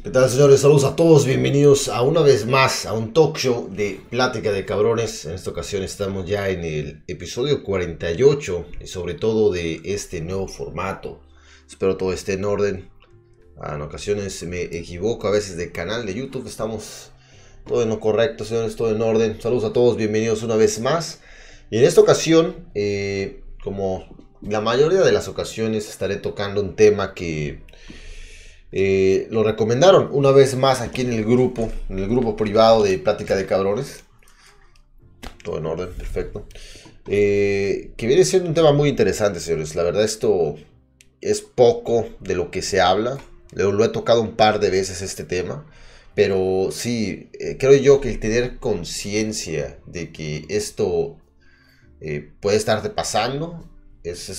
¿Qué tal señores? Saludos a todos, bienvenidos a una vez más a un talk show de Plática de Cabrones. En esta ocasión estamos ya en el episodio 48 y sobre todo de este nuevo formato. Espero todo esté en orden. Ah, en ocasiones me equivoco a veces de canal de YouTube, estamos todo en lo correcto señores, todo en orden. Saludos a todos, bienvenidos una vez más. Y en esta ocasión, eh, como la mayoría de las ocasiones, estaré tocando un tema que eh, lo recomendaron una vez más aquí en el grupo, en el grupo privado de Plática de Cabrones. Todo en orden, perfecto. Eh, que viene siendo un tema muy interesante, señores. La verdad, esto es poco de lo que se habla. Lo, he tocado un par de veces este tema. Pero sí, eh, creo yo que el tener conciencia de que esto puede estarte pasando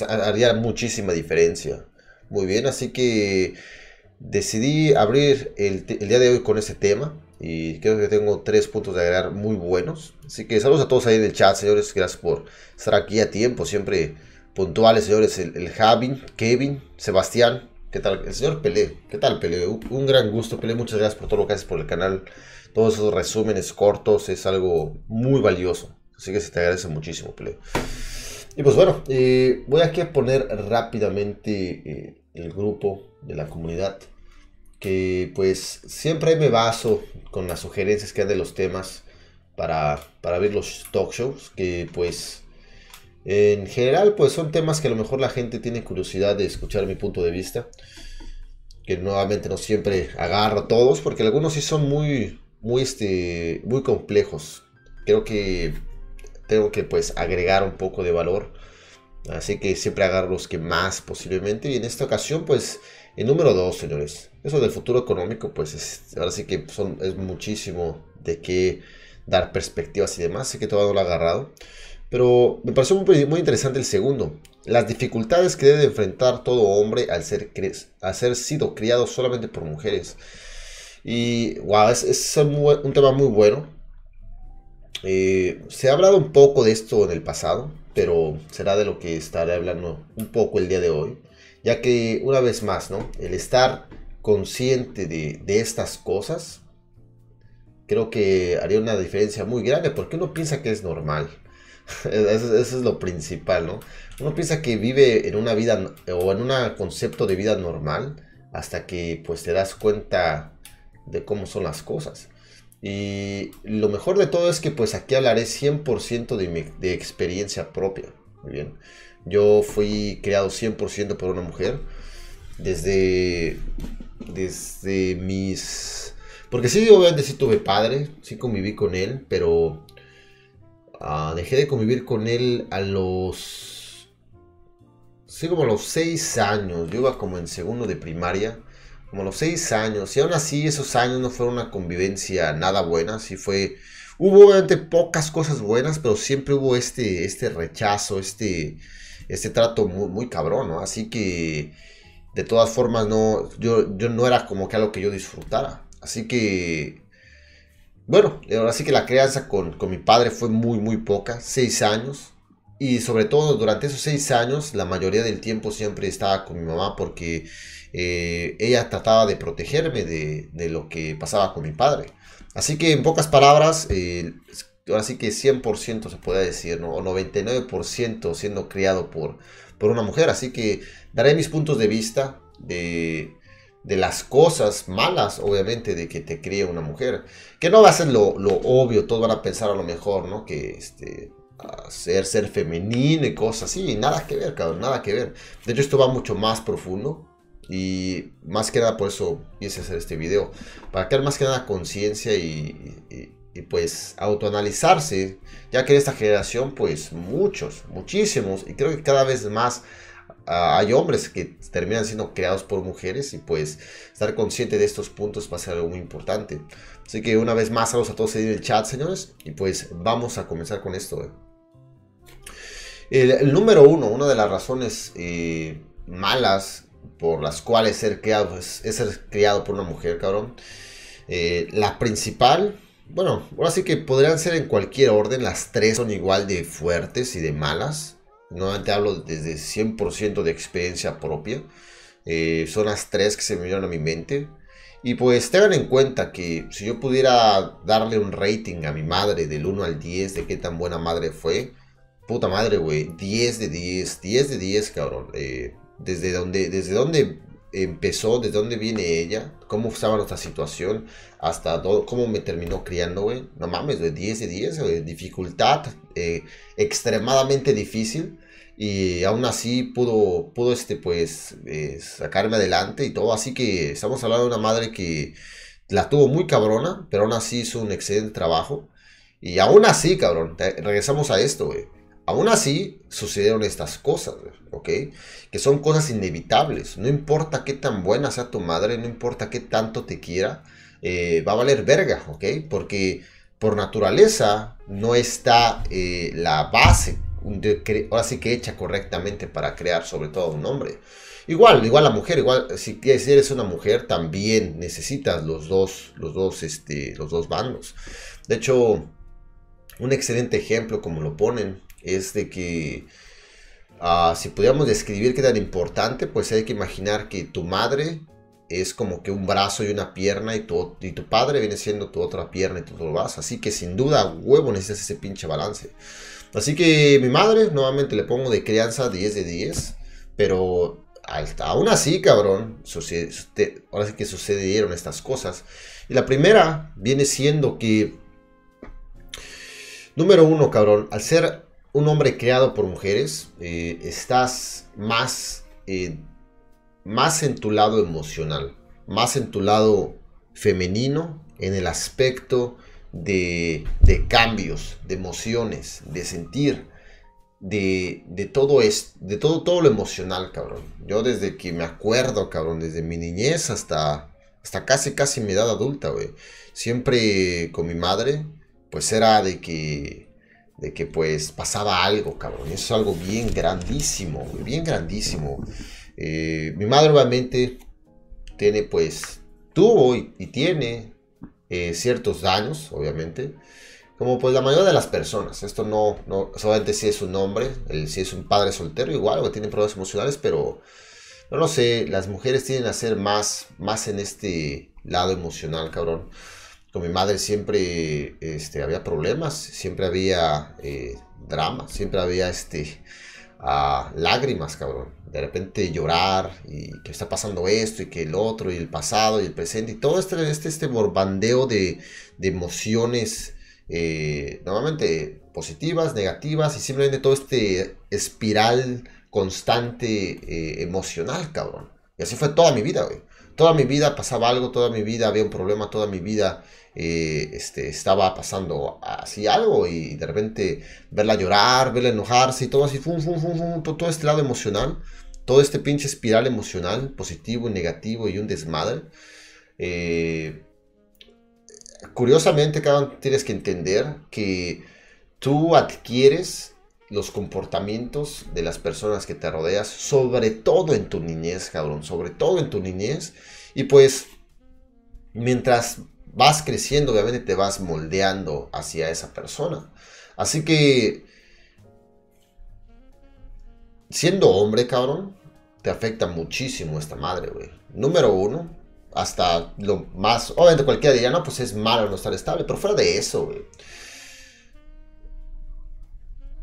haría muchísima diferencia. Muy bien, así que decidí abrir el, día de hoy con este tema y creo que tengo tres puntos de agregar muy buenos. Así que saludos a todos ahí en el chat, señores. Gracias por estar aquí a tiempo, siempre puntuales, señores. El, el Javi, Kevin, Sebastián, ¿qué tal? El señor Pelé, ¿qué tal, Pelé? Un, gran gusto, Pelé. Muchas gracias por todo lo que haces por el canal. Todos esos resúmenes cortos es algo muy valioso. Así que se te agradece muchísimo, Pelé. Y pues bueno, eh, voy aquí a poner rápidamente eh, el grupo de la comunidad que pues siempre me baso con las sugerencias que hay de los temas para, para ver los talk shows que pues en general pues son temas que a lo mejor la gente tiene curiosidad de escuchar mi punto de vista que nuevamente no siempre agarro todos porque algunos sí son muy muy este muy complejos. Creo que tengo que pues agregar un poco de valor así que siempre agarro los que más posiblemente y en esta ocasión pues el número dos, señores. Eso del futuro económico, pues es, ahora sí que es muchísimo de qué dar perspectivas y demás. Sé que todavía lo ha agarrado. Pero me pareció muy, interesante el segundo. Las dificultades que debe enfrentar todo hombre al ser, al sido criado solamente por mujeres. Y wow, es, es un, tema muy bueno. Eh, se ha hablado un poco de esto en el pasado, pero será de lo que estaré hablando un poco el día de hoy ya que una vez más, ¿no? El estar consciente de, estas cosas, creo que haría una diferencia muy grande, porque uno piensa que es normal. Eso, es lo principal, ¿no? Uno piensa que vive en una vida o en un concepto de vida normal hasta que pues te das cuenta de cómo son las cosas. Y lo mejor de todo es que pues aquí hablaré 100% de, de experiencia propia. Muy bien. Yo fui creado 100% por una mujer. Desde, desde mis... Porque sí, obviamente sí tuve padre, sí conviví con él, pero ah, dejé de convivir con él a los... Sí, como a los 6 años. Yo iba como en segundo de primaria. Como los 6 años. Y aún así esos años no fueron una convivencia nada buena. Sí fue... Hubo obviamente pocas cosas buenas, pero siempre hubo este, este rechazo, este este trato muy, muy cabrón. Así que de todas formas no, yo, yo no era como que algo que yo disfrutara. Así que, bueno, ahora sí que la crianza con, con mi padre fue muy, muy poca, seis años. Y sobre todo durante esos seis años, la mayoría del tiempo siempre estaba con mi mamá porque eh, ella trataba de protegerme de, lo que pasaba con mi padre. Así que en pocas palabras, eh, ahora sí que 100% se puede decir. O 99% siendo criado por, por una mujer. Así que daré mis puntos de vista de, de las cosas malas, obviamente, de que te críe una mujer. Que no va a ser lo, obvio, todos van a pensar a lo mejor, ¿no? Que este, ser, ser femenino y cosas así, nada que ver, cabrón, nada que ver. De hecho, esto va mucho más profundo. Y más que nada por eso quise hacer este video. Para crear más que nada conciencia y, y pues autoanalizarse, ya que en esta generación pues muchos, muchísimos, y creo que cada vez más ah, hay hombres que terminan siendo creados por mujeres y pues estar consciente de estos puntos va a ser algo muy importante. Así que una vez más saludos a todos en el chat señores y pues vamos a comenzar con esto. Eh. El, número uno, una de las razones eh, malas por las cuales ser criado es, ser criado por una mujer, cabrón. Eh, la principal bueno, ahora sí que podrían ser en cualquier orden, las tres son igual de fuertes y de malas. Nuevamente hablo desde 100% de experiencia propia. Eh, son las tres que se me vinieron a mi mente. Y pues tengan en cuenta que si yo pudiera darle un rating a mi madre del 1 al 10 de qué tan buena madre fue, puta madre, güey, 10 de 10, 10 de 10, cabrón. Eh, desde donde, desde donde empezó, desde dónde viene ella, cómo estaba nuestra situación, hasta cómo me terminó criando, güey. No mames, de 10 de 10, güey. Dificultad eh, extremadamente difícil. Y aún así pudo, pudo este, pues, eh, sacarme adelante y todo. Así que estamos hablando de una madre que la tuvo muy cabrona, pero aún así hizo un excelente trabajo. Y aún así, cabrón, regresamos a esto, güey Aún así, sucedieron estas cosas, ¿ok? Que son cosas inevitables. No importa qué tan buena sea tu madre, no importa qué tanto te quiera, eh, va a valer verga, ¿ok? Porque por naturaleza no está eh, la base, ahora sí que hecha correctamente para crear sobre todo un hombre. Igual, igual la mujer, igual si, eres una mujer también necesitas los dos, los dos, este, los dos bandos. De hecho, un excelente ejemplo como lo ponen es de que ah, si pudiéramos describir qué tan importante, pues hay que imaginar que tu madre es como que un brazo y una pierna y tu, y tu padre viene siendo tu otra pierna y tu otro brazo. Así que sin duda, huevo, necesitas ese pinche balance. Así que mi madre, nuevamente le pongo de crianza 10 de 10, pero aún así, cabrón, ahora sí que sucedieron estas cosas. Y la primera viene siendo que, número uno, cabrón, al ser un hombre creado por mujeres, eh, estás más, eh, más en tu lado emocional, más en tu lado femenino, en el aspecto de, de cambios, de emociones, de sentir, de, de todo es, de todo, todo lo emocional, cabrón. Yo desde que me acuerdo, cabrón, desde mi niñez hasta, hasta casi, casi mi edad adulta, güey. Siempre con mi madre, pues era de que de que pues pasaba algo, cabrón. Eso es algo bien grandísimo, bien grandísimo. Eh, mi madre obviamente tiene pues, tuvo y, tiene eh, ciertos daños, obviamente. Como pues la mayoría de las personas. Esto no, no solamente si es un hombre, si es un padre soltero, igual, o tiene problemas emocionales, pero no lo sé, las mujeres tienen a ser más, más en este lado emocional, cabrón con mi madre siempre este, había problemas, siempre había eh, drama, siempre había este, ah, lágrimas, cabrón. De repente llorar y que está pasando esto y que el otro y el pasado y el presente y todo este, este, este borbandeo de, emociones eh, normalmente positivas, negativas y simplemente todo este espiral constante eh, emocional, cabrón. Y así fue toda mi vida, güey. Toda mi vida pasaba algo, toda mi vida había un problema, toda mi vida eh, este, estaba pasando así algo y de repente verla llorar, verla enojarse y todo así, fum, fum, fum, todo, este lado emocional, todo este pinche espiral emocional, positivo negativo y un desmadre. Eh, curiosamente, cabrón, tienes que entender que tú adquieres los comportamientos de las personas que te rodeas, sobre todo en tu niñez, cabrón, sobre todo en tu niñez. Y pues, mientras vas creciendo, obviamente te vas moldeando hacia esa persona. Así que, siendo hombre, cabrón, te afecta muchísimo esta madre, güey. Número uno, hasta lo más, obviamente cualquiera diría, no, pues es malo no estar estable, pero fuera de eso, güey.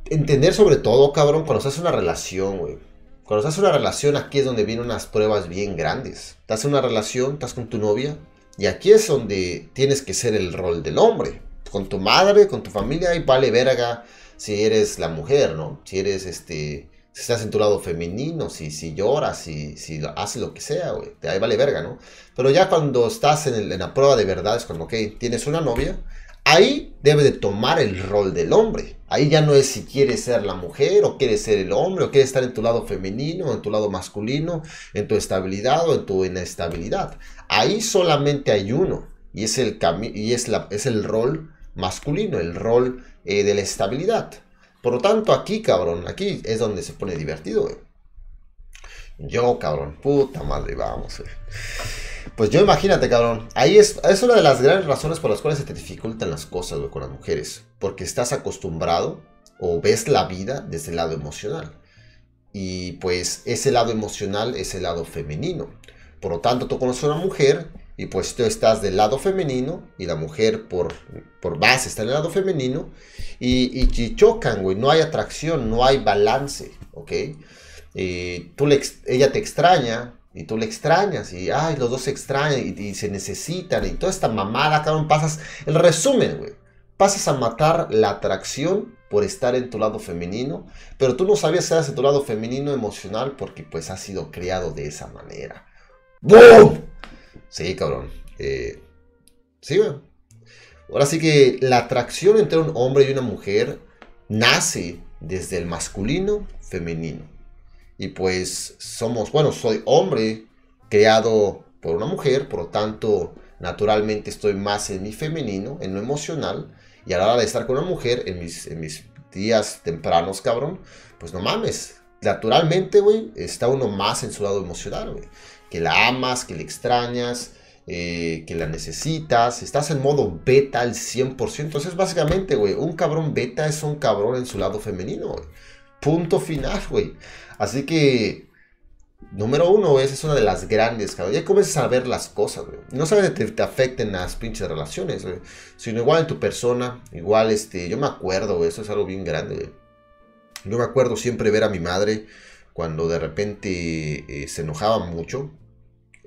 Entender sobre todo, cabrón, cuando estás en una relación, güey. Cuando estás en una relación, aquí es donde vienen unas pruebas bien grandes. Estás en una relación, estás con tu novia, y aquí es donde tienes que ser el rol del hombre. Con tu madre, con tu familia, y vale verga si eres la mujer, ¿no? Si eres este. Si estás en tu lado femenino, si, si lloras, si, si haces lo que sea, güey. Ahí vale verga, ¿no? Pero ya cuando estás en, en la prueba de verdad, es cuando, ok, tienes una novia, ahí debe de tomar el rol del hombre. Ahí ya no es si quieres ser la mujer o quieres ser el hombre o quieres estar en tu lado femenino o en tu lado masculino, en tu estabilidad o en tu inestabilidad. Ahí solamente hay uno y es el, y es la, es el rol masculino, el rol eh, de la estabilidad. Por lo tanto, aquí, cabrón, aquí es donde se pone divertido, güey. Yo, cabrón, puta madre, vamos, güey. Pues yo imagínate, cabrón. Ahí es, es una de las grandes razones por las cuales se te dificultan las cosas, con las mujeres. Porque estás acostumbrado o ves la vida desde el lado emocional. Y pues ese lado emocional es el lado femenino. Por lo tanto, tú conoces a una mujer Y pues tú estás del lado femenino y la mujer por, por base está del lado femenino y, y, chocan, güey. No hay atracción, no hay balance, ¿ok? Y tú le, ella te extraña y tú le extrañas y, ay, los dos se extrañan y, se necesitan y toda esta mamada, cabrón, pasas... El resumen, güey. Pasas a matar la atracción por estar en tu lado femenino, pero tú no sabías que eras en tu lado femenino emocional porque pues has sido criado de esa manera. ¡Boom! Sí, cabrón. Eh, sí, güey. Ahora sí que la atracción entre un hombre y una mujer nace desde el masculino femenino. Y pues somos, bueno, soy hombre creado por una mujer, por lo tanto, naturalmente estoy más en mi femenino, en lo emocional. Y a la hora de estar con una mujer, en mis, en mis días tempranos, cabrón, pues no mames. Naturalmente, güey, está uno más en su lado emocional, güey. Que la amas, que le extrañas, eh, que la necesitas. Estás en modo beta al 100%. Entonces, básicamente, güey, un cabrón beta es un cabrón en su lado femenino, güey. Punto final, güey. Así que Número uno, esa es una de las grandes. Ya comienzas a ver las cosas. No sabes que te, afecten las pinches relaciones. Sino igual en tu persona, igual, este, yo me acuerdo, eso es algo bien grande. Yo me acuerdo siempre ver a mi madre cuando de repente eh, se enojaba mucho.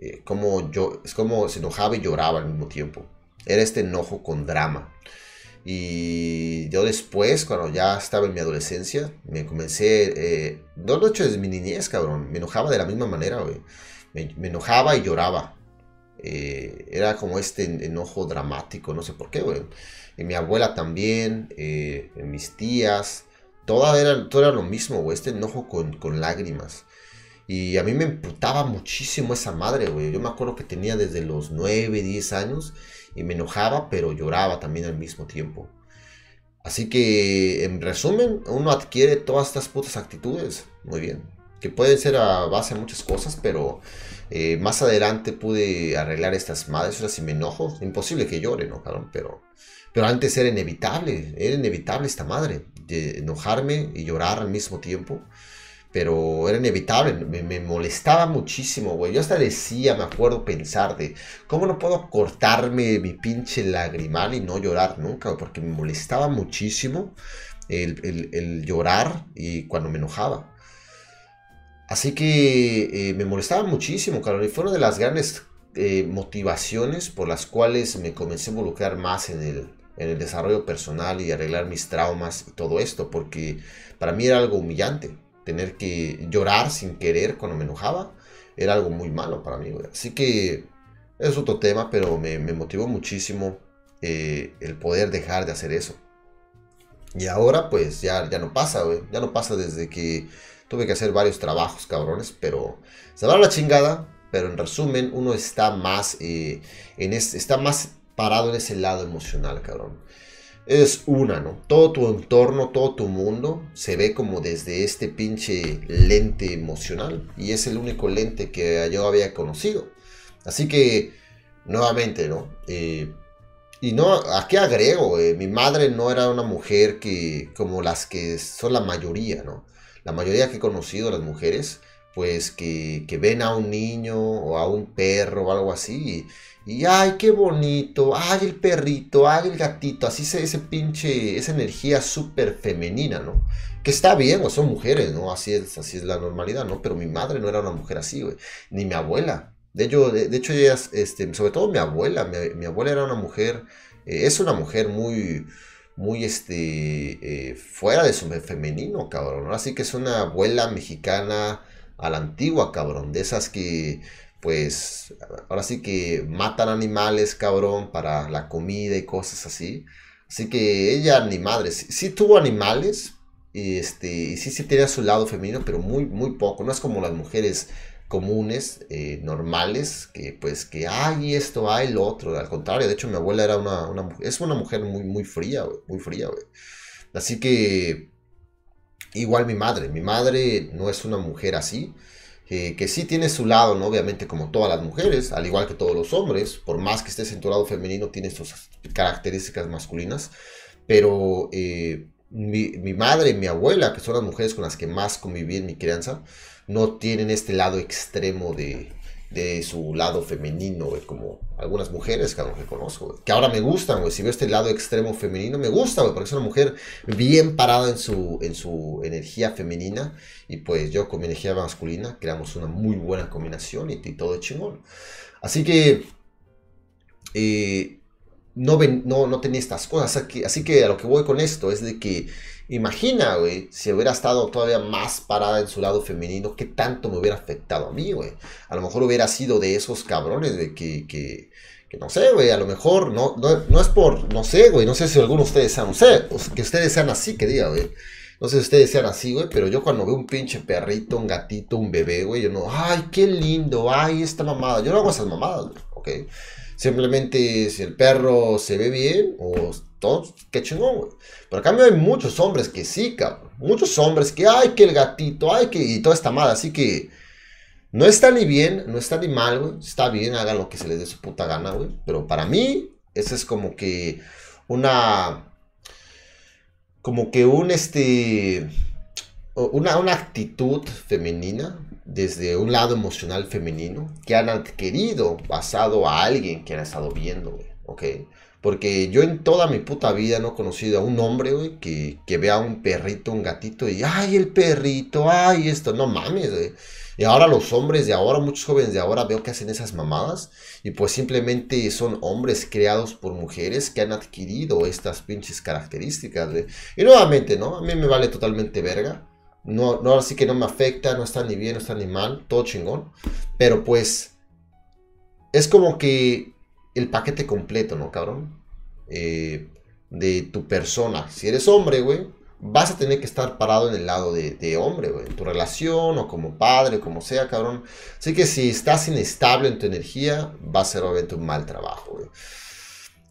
Eh, como yo, es como se enojaba y lloraba al mismo tiempo. Era este enojo con drama. Y yo después, cuando ya estaba en mi adolescencia, me comencé, eh, no hecho desde mi niñez, cabrón, me enojaba de la misma manera, güey. Me, enojaba y lloraba. Eh, era como este enojo dramático, no sé por qué, güey. Y mi abuela también, eh, mis tías, todo era, todo era lo mismo, güey, este enojo con, con lágrimas. Y a mí me emputaba muchísimo esa madre, güey. Yo me acuerdo que tenía desde los 9, 10 años y me enojaba, pero lloraba también al mismo tiempo. Así que, en resumen, uno adquiere todas estas putas actitudes. Muy bien. Que pueden ser a base de muchas cosas, pero eh, más adelante pude arreglar estas madres. O sea, si me enojo, imposible que llore, ¿no, cabrón? Pero, pero antes era inevitable, era inevitable esta madre. De enojarme y llorar al mismo tiempo pero era inevitable, me, molestaba muchísimo, güey. Yo hasta decía, me acuerdo pensar de, ¿cómo no puedo cortarme mi pinche lagrimal y no llorar nunca? Porque me molestaba muchísimo el, llorar y cuando me enojaba. Así que eh, me molestaba muchísimo, claro, y fue una de las grandes eh, motivaciones por las cuales me comencé a involucrar más en el, en el desarrollo personal y arreglar mis traumas y todo esto, porque para mí era algo humillante tener que llorar sin querer cuando me enojaba, era algo muy malo para mí, Así que es otro tema, pero me, motivó muchísimo eh, el poder dejar de hacer eso. Y ahora pues ya, ya no pasa. Ya no pasa desde que tuve que hacer varios trabajos, cabrones. Pero se va la chingada. Pero en resumen, uno está más, eh, en está más parado en ese lado emocional, cabrón es una, ¿no? Todo tu entorno, todo tu mundo se ve como desde este pinche lente emocional. Y es el único lente que yo había conocido. Así que, nuevamente, ¿no? Eh, y no, ¿a qué agrego? Eh, mi madre no era una mujer que, como las que son la mayoría, ¿no? La mayoría que he conocido, las mujeres, pues que, que ven a un niño o a un perro o algo así. Y ay, qué bonito, ay, el perrito, ay, el gatito, así se, ese pinche, esa energía súper femenina, ¿no? Que está bien, o son mujeres, ¿no? Así es, así es la normalidad, ¿no? Pero mi madre no era una mujer así, güey, ni mi abuela. De hecho, de, hecho ellas, este, sobre todo mi abuela, mi, abuela era una mujer, eh, es una mujer muy, muy, este, eh, fuera de su femenino, cabrón. Así que es una abuela mexicana a la antigua, cabrón, de esas que pues ahora sí que matan animales, cabrón, para la comida y cosas así. Así que ella ni madre, sí, tuvo animales y este, sí, sí tenía su lado femenino, pero muy, muy poco. No es como las mujeres comunes, eh, normales, que pues que hay esto, hay lo otro. Al contrario, de hecho mi abuela era una, es una mujer muy, muy fría, muy fría. Así que igual mi madre, mi madre no es una mujer así que sí tiene su lado, ¿no? Obviamente como todas las mujeres, al igual que todos los hombres, por más que estés en tu lado femenino, tiene sus características masculinas, pero eh, mi, mi, madre y mi abuela, que son las mujeres con las que más conviví en mi crianza, no tienen este lado extremo de, de su lado femenino, como algunas mujeres que, que conozco, que ahora me gustan, güey, si veo este lado extremo femenino, me gusta, güey, porque es una mujer bien parada en su, en su energía femenina, y pues yo con mi energía masculina creamos una muy buena combinación y, todo chingón. Así que, eh, no, ven, no, no tenía estas cosas, así que a lo que voy con esto es de que Imagina, güey, si hubiera estado todavía más parada en su lado femenino, ¿qué tanto me hubiera afectado a mí, güey? A lo mejor hubiera sido de esos cabrones de que, que, que no sé, güey, a lo mejor, no, no, es por, no sé, güey, no sé si algunos de ustedes sean, no sé, que ustedes sean así, que diga, güey. No sé si ustedes sean así, güey, pero yo cuando veo un pinche perrito, un gatito, un bebé, güey, yo no, ay, qué lindo, ay, esta mamada. Yo no hago esas mamadas, güey, ¿ok? Simplemente si el perro se ve bien o todo, qué chingón, güey. Pero a cambio hay muchos hombres que sí, cabrón. Muchos hombres que, ay, que el gatito, ay, que... Y toda esta madre. Así que no está ni bien, no está ni mal, güey. Está bien, hagan lo que se les dé su puta gana, güey. Pero para mí, esa es como que una... Como que un, este... Una, una actitud femenina desde un lado emocional femenino que han adquirido basado a alguien que han estado viendo, güey, ¿ok? Porque yo en toda mi puta vida no he conocido a un hombre, güey, que, que vea un perrito, un gatito y, ay, el perrito, ay, esto, no mames, güey. Y ahora los hombres de ahora, muchos jóvenes de ahora veo que hacen esas mamadas y pues simplemente son hombres creados por mujeres que han adquirido estas pinches características, güey. Y nuevamente, ¿no? A mí me vale totalmente verga. No, no, así que no me afecta, no está ni bien, no está ni mal, todo chingón. Pero pues es como que el paquete completo, ¿no, cabrón? Eh, de tu persona. Si eres hombre, güey, vas a tener que estar parado en el lado de, hombre, güey, en tu relación o como padre, como sea, cabrón. Así que si estás inestable en tu energía, va a ser obviamente un mal trabajo, güey.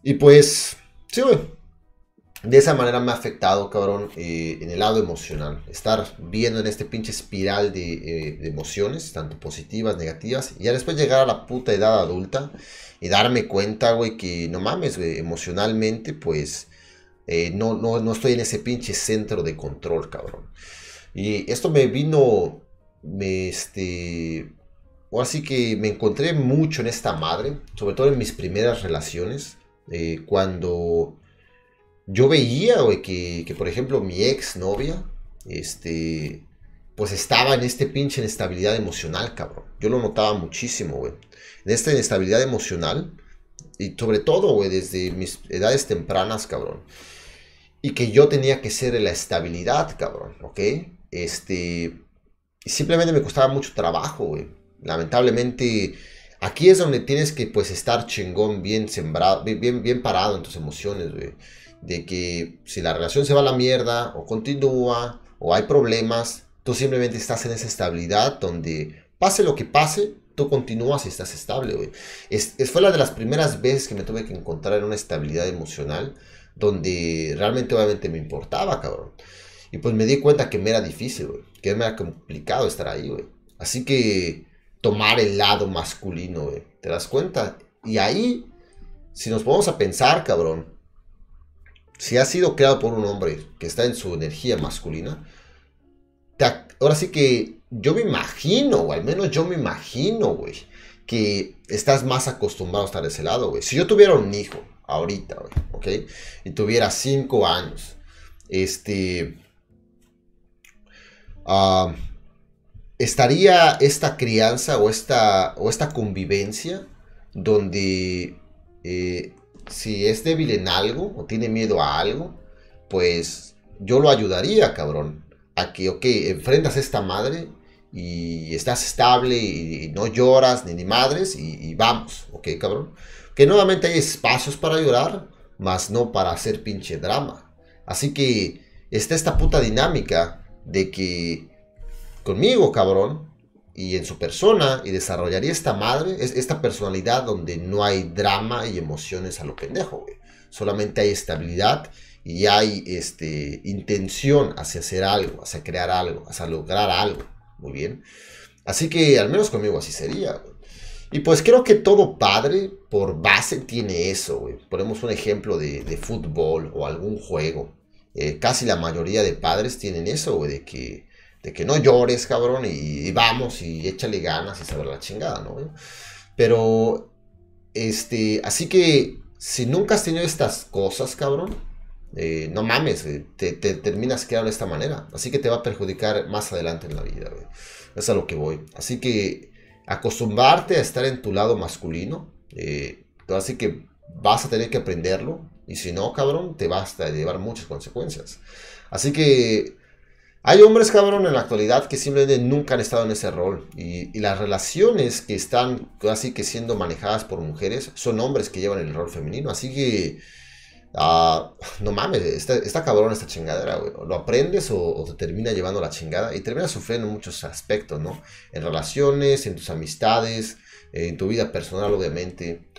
Y pues, sí, güey de esa manera me ha afectado, cabrón, eh, en el lado emocional. Estar viendo en este pinche espiral eh, de, emociones, tanto positivas, negativas, y ya después llegar a la puta edad adulta y darme cuenta, güey, que no mames, güey, emocionalmente, pues, eh, no, no, no estoy en ese pinche centro de control, cabrón. Y esto me vino, me, este, o así que me encontré mucho en esta madre, sobre todo en mis primeras relaciones, cuando yo veía, güey, que, por ejemplo mi ex novia, este, pues estaba en este pinche inestabilidad emocional, cabrón. Yo lo notaba muchísimo, güey. En esta inestabilidad emocional, y sobre todo, güey, desde mis edades tempranas, cabrón. Y que yo tenía que ser la estabilidad, cabrón, ¿ok? Este, simplemente me costaba mucho trabajo, güey. Lamentablemente, aquí es donde tienes que, pues, estar chingón, bien sembrado, bien, bien parado en tus emociones, güey de que si la relación se va a la mierda o continúa o hay problemas, tú simplemente estás en esa estabilidad donde pase lo que pase, tú continúas y estás estable, güey. Es, fue la de las primeras veces que me tuve que encontrar en una estabilidad emocional donde realmente obviamente me importaba, cabrón. Y pues me di cuenta que me era difícil. Que me era complicado estar ahí. Así que tomar el lado masculino. ¿Te das cuenta? Y ahí, si nos ponemos a pensar, cabrón, si ha sido creado por un hombre que está en su energía masculina, ahora sí que yo me imagino, o al menos yo me imagino, güey, que estás más acostumbrado a estar de ese lado, güey. Si yo tuviera un hijo ahorita, güey, ¿ok? Y tuviera cinco años, este... Ah, estaría esta crianza o esta, o esta convivencia donde eh, si es débil en algo o tiene miedo a algo, pues yo lo ayudaría, cabrón. A que, ok, enfrentas a esta madre y estás estable y, no lloras ni ni madres y, vamos, ok, cabrón. Que nuevamente hay espacios para llorar, más no para hacer pinche drama. Así que está esta puta dinámica de que conmigo, cabrón, y en su persona y desarrollaría esta madre, esta personalidad donde no hay drama y emociones a lo pendejo, güey. Solamente hay estabilidad y hay este, intención hacia hacer algo, hacia crear algo, hacia lograr algo. Muy bien. Así que al menos conmigo así sería. Y pues creo que todo padre por base tiene eso, güey. Ponemos un ejemplo de, fútbol o algún juego. Eh, casi la mayoría de padres tienen eso, güey, de que de que no llores, cabrón, y, vamos, y échale ganas y saber la chingada, ¿no? Pero, este, así que, si nunca has tenido estas cosas, cabrón, eh, no mames, te, te, terminas quedando de esta manera. Así que te va a perjudicar más adelante en la vida, güey. Es a lo que voy. Así que acostumbrarte a estar en tu lado masculino, eh, así que vas a tener que aprenderlo. Y si no, cabrón, te vas a llevar muchas consecuencias. Así que hay hombres, cabrón, en la actualidad que simplemente nunca han estado en ese rol. Y, las relaciones que están casi que siendo manejadas por mujeres son hombres que llevan el rol femenino. Así que, ah, no mames, está, cabrón esta chingadera, güey. Lo aprendes o, te termina llevando la chingada y terminas sufriendo en muchos aspectos, ¿no? En relaciones, en tus amistades, en tu vida personal, obviamente.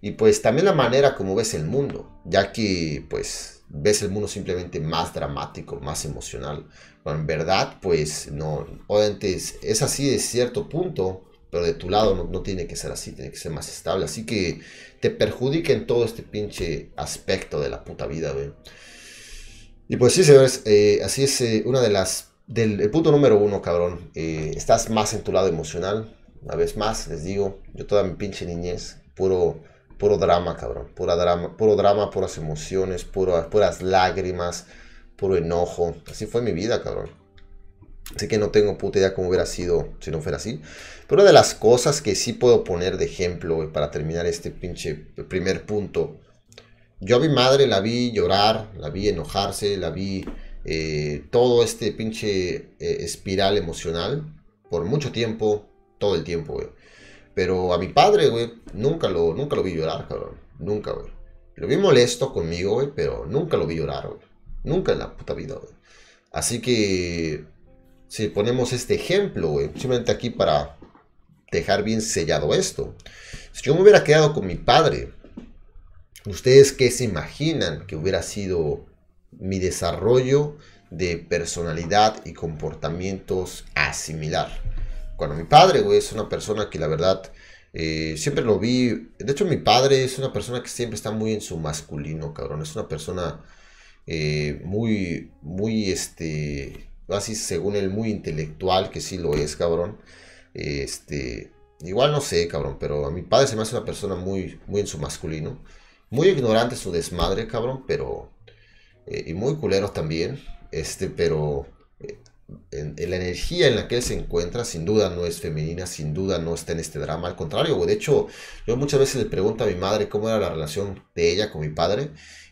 Y pues también la manera como ves el mundo, ya que pues ves el mundo simplemente más dramático, más emocional. En verdad, pues no, obviamente es, así de cierto punto, pero de tu lado no, tiene que ser así, tiene que ser más estable. Así que te perjudica en todo este pinche aspecto de la puta vida, güey. Y pues sí, señores, eh, así es eh, una de las, del el punto número uno, cabrón. Eh, estás más en tu lado emocional. Una vez más, les digo, yo toda mi pinche niñez, puro puro drama, cabrón. Pura drama, puro drama, puras emociones, puras lágrimas, puro enojo. Así fue mi vida, cabrón. Así que no tengo puta idea cómo hubiera sido si no fuera así. Pero una de las cosas que sí puedo poner de ejemplo, para terminar este pinche primer punto. Yo a mi madre la vi llorar, la vi enojarse, la vi eh, todo este pinche eh, espiral emocional por mucho tiempo, todo el tiempo, güey. Pero a mi padre, güey, nunca lo, nunca lo vi llorar, cabrón. Nunca, güey. Lo vi molesto conmigo, güey, pero nunca lo vi llorar, güey. Nunca en la puta vida, güey. Así que, si ponemos este ejemplo, simplemente aquí para dejar bien sellado esto. Si yo me hubiera quedado con mi padre, ¿ustedes qué se imaginan que hubiera sido mi desarrollo de personalidad y comportamientos asimilar? Cuando mi padre, es una persona que la verdad eh, siempre lo vi. De hecho, mi padre es una persona que siempre está muy en su masculino, cabrón. Es una persona eh, muy, muy, este, así según él, muy intelectual, que sí lo es, cabrón. Este, igual no sé, cabrón, pero a mi padre se me hace una persona muy, muy en su masculino. Muy ignorante su desmadre, cabrón, pero. Eh, y muy culero también. Este, pero en, la energía en la que él se encuentra, sin duda no es femenina, sin duda no está en este drama. Al contrario, de hecho, yo muchas veces le pregunto a mi madre cómo era la relación de ella con mi padre.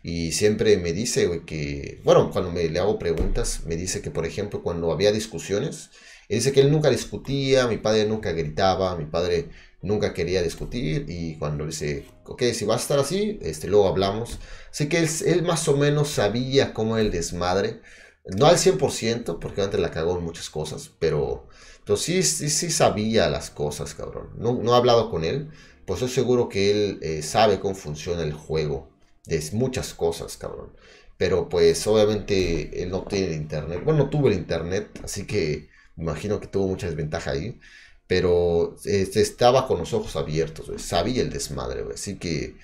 Y siempre me dice, que, bueno, cuando me, le hago preguntas, me dice que, por ejemplo, cuando había discusiones, él dice que él nunca discutía, mi padre nunca gritaba, mi padre nunca quería discutir. Y cuando dice, ok, si va a estar así, este, luego hablamos. Así que él, más o menos sabía cómo el desmadre no al 100%, porque antes la cagó en muchas cosas, pero, pero sí, sí, sí sabía las cosas, cabrón. No, no he hablado con él, pues estoy seguro que él eh, sabe cómo funciona el juego. De muchas cosas, cabrón. Pero pues obviamente él no tiene internet. Bueno, no tuvo el internet, así que me imagino que tuvo mucha desventaja ahí. Pero este, estaba con los ojos abiertos, sabía el desmadre, así que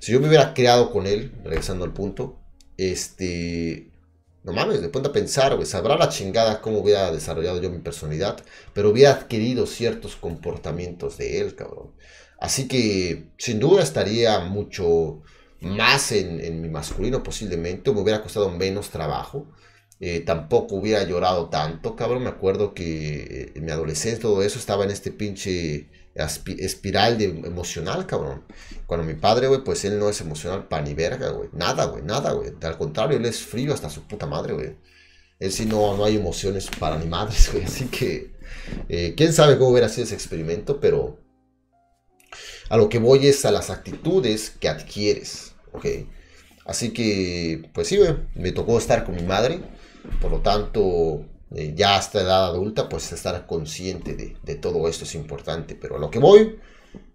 si yo me hubiera creado con él, regresando al punto, este, no mames, de ponte a pensar, sabrá la chingada cómo hubiera desarrollado yo mi personalidad, pero hubiera adquirido ciertos comportamientos de él, cabrón. Así que sin duda estaría mucho más en, mi masculino posiblemente, me hubiera costado menos trabajo. Eh, tampoco hubiera llorado tanto, cabrón. Me acuerdo que eh, en mi adolescencia todo eso estaba en este pinche espiral de emocional, cabrón. Cuando mi padre, güey, pues él no es emocional pa' ni verga, güey. Nada, güey, nada, güey. Al contrario, él es frío hasta su puta madre, güey. Él sí no, no hay emociones para ni madres, güey. Así que, eh, quién sabe cómo hubiera sido ese experimento, pero a lo que voy es a las actitudes que adquieres, ¿ok? Así que, pues sí, me tocó estar con mi madre. Por lo tanto, eh, ya hasta edad adulta, pues estar consciente de, todo esto es importante. Pero a lo que voy,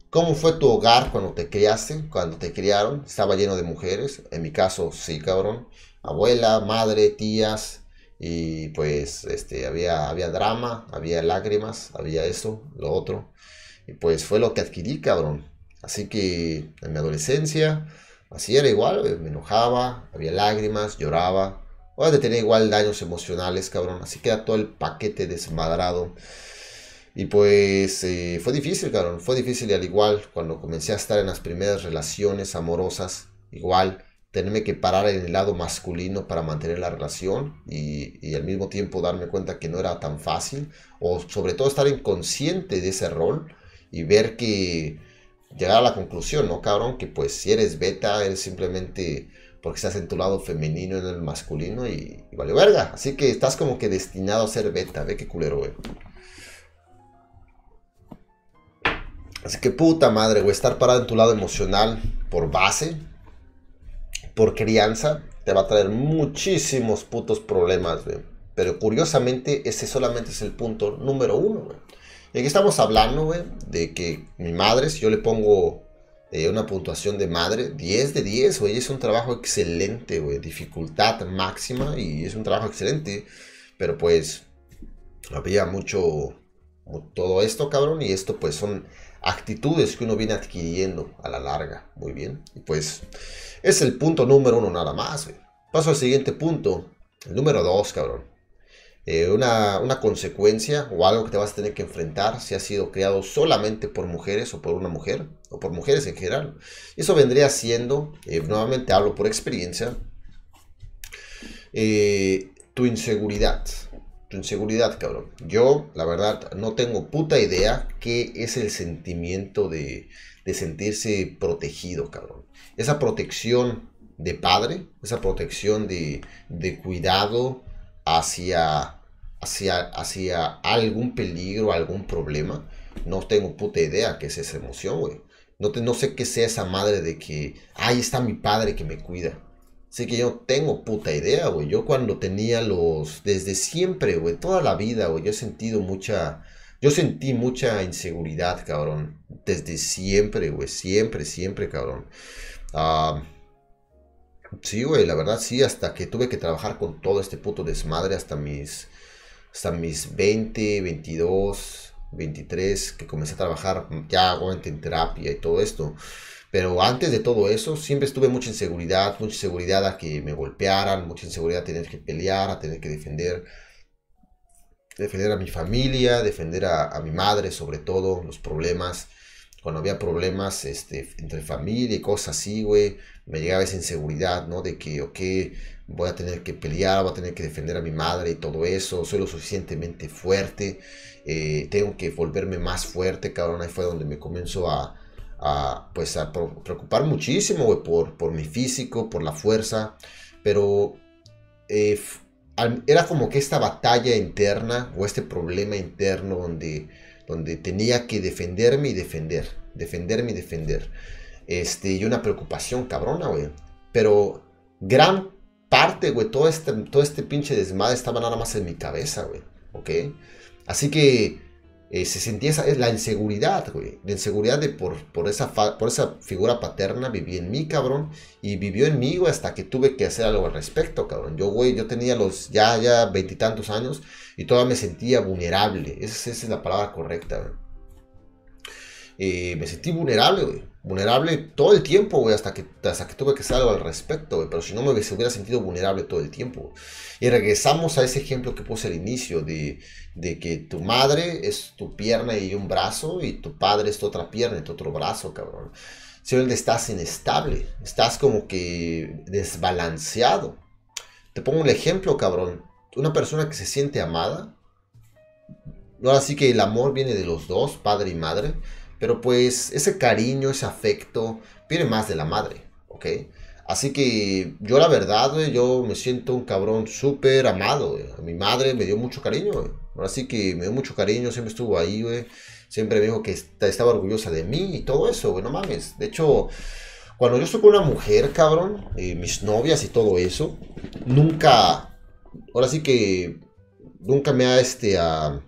¿cómo fue tu hogar cuando te criaste, cuando te criaron? Estaba lleno de mujeres, en mi caso sí, cabrón. Abuela, madre, tías, y pues este, había, había drama, había lágrimas, había eso, lo otro. Y pues fue lo que adquirí, cabrón. Así que en mi adolescencia, así era igual, me enojaba, había lágrimas, lloraba, vas a tener igual daños emocionales, cabrón. Así queda todo el paquete desmadrado. Y pues eh, fue difícil, cabrón. Fue difícil y al igual cuando comencé a estar en las primeras relaciones amorosas, igual tenerme que parar en el lado masculino para mantener la relación y, al mismo tiempo darme cuenta que no era tan fácil o sobre todo estar inconsciente de ese rol y ver que llegar a la conclusión, ¿no, cabrón? Que pues si eres beta, eres simplemente porque estás en tu lado femenino en el masculino y, y vale verga. Así que estás como que destinado a ser beta, ve qué culero, güey. Así que puta madre, güey, estar parado en tu lado emocional por base, por crianza, te va a traer muchísimos putos problemas, güey. Pero curiosamente, ese solamente es el punto número uno, güey. Aquí estamos hablando, güey, de que mi madre, si yo le pongo eh, una puntuación de madre, 10 de 10, güey, es un trabajo excelente, güey. Dificultad máxima y es un trabajo excelente. Pero pues, había mucho, todo esto, cabrón, y esto pues son actitudes que uno viene adquiriendo a la larga. Muy bien. Y pues es el punto número uno nada más. Paso al siguiente punto. El número dos, cabrón. Eh, una, una, consecuencia o algo que te vas a tener que enfrentar si has sido criado solamente por mujeres o por una mujer o por mujeres en general. Eso vendría siendo, eh, nuevamente hablo por experiencia, eh, tu inseguridad tu inseguridad, cabrón. Yo, la verdad, no tengo puta idea qué es el sentimiento de, de sentirse protegido, cabrón. Esa protección de padre, esa protección de, de cuidado hacia, hacia, hacia algún peligro, algún problema. No tengo puta idea qué es esa emoción, güey. No, no sé qué sea esa madre de que, ahí está mi padre que me cuida. Así que yo tengo puta idea, güey. Yo cuando tenía los... Desde siempre, güey. Toda la vida, güey. Yo he sentido mucha... Yo sentí mucha inseguridad, cabrón. Desde siempre, güey. Siempre, siempre, cabrón. Ah, sí, güey. La verdad, sí. Hasta que tuve que trabajar con todo este puto desmadre. Hasta mis... Hasta mis 20, 22, 23. Que comencé a trabajar ya, obviamente, en terapia y todo esto. Pero antes de todo eso, siempre estuve mucha inseguridad, mucha inseguridad a que me golpearan, mucha inseguridad a tener que pelear, a tener que defender, defender a mi familia, defender a, mi madre, sobre todo, los problemas. Cuando había problemas este, entre familia y cosas así, güey, me llegaba esa inseguridad, ¿no? De que, ok, voy a tener que pelear, voy a tener que defender a mi madre y todo eso, soy lo suficientemente fuerte, eh, tengo que volverme más fuerte, cabrón, ahí fue donde me comenzó a a, pues a preocupar muchísimo, por, por mi físico, por la fuerza, pero eh, era como que esta batalla interna o este problema interno donde, donde tenía que defenderme y defender, defenderme y defender. Este, y una preocupación cabrona, güey. Pero gran parte, güey, todo este, todo este pinche desmadre estaba nada más en mi cabeza, güey. ¿Ok? Así que eh, se sentía esa, la inseguridad, güey. La inseguridad de por, por, esa por esa figura paterna vivía en mí, cabrón. Y vivió en mí, güey, hasta que tuve que hacer algo al respecto, cabrón. Yo, güey, yo tenía los ya, ya veintitantos años y todavía me sentía vulnerable. Esa, esa es la palabra correcta, güey. Eh, me sentí vulnerable, güey vulnerable todo el tiempo, güey, hasta que, hasta que tuve que hacer algo al respecto, pero si no me hubiera sentido vulnerable todo el tiempo. Y regresamos a ese ejemplo que puse al inicio, de, de, que tu madre es tu pierna y un brazo, y tu padre es tu otra pierna y tu otro brazo, cabrón. Si donde estás inestable, estás como que desbalanceado. Te pongo un ejemplo, cabrón. Una persona que se siente amada, ahora sí que el amor viene de los dos, padre y madre pero pues ese cariño, ese afecto, viene más de la madre, ¿ok? Así que yo la verdad, güey, yo me siento un cabrón súper amado. Mi madre me dio mucho cariño, güey. Ahora sí que me dio mucho cariño, siempre estuvo ahí, güey. Siempre me dijo que estaba orgullosa de mí y todo eso, güey, no mames. De hecho, cuando yo estoy con una mujer, cabrón, eh, mis novias y todo eso, nunca, ahora sí que nunca me ha este, ahora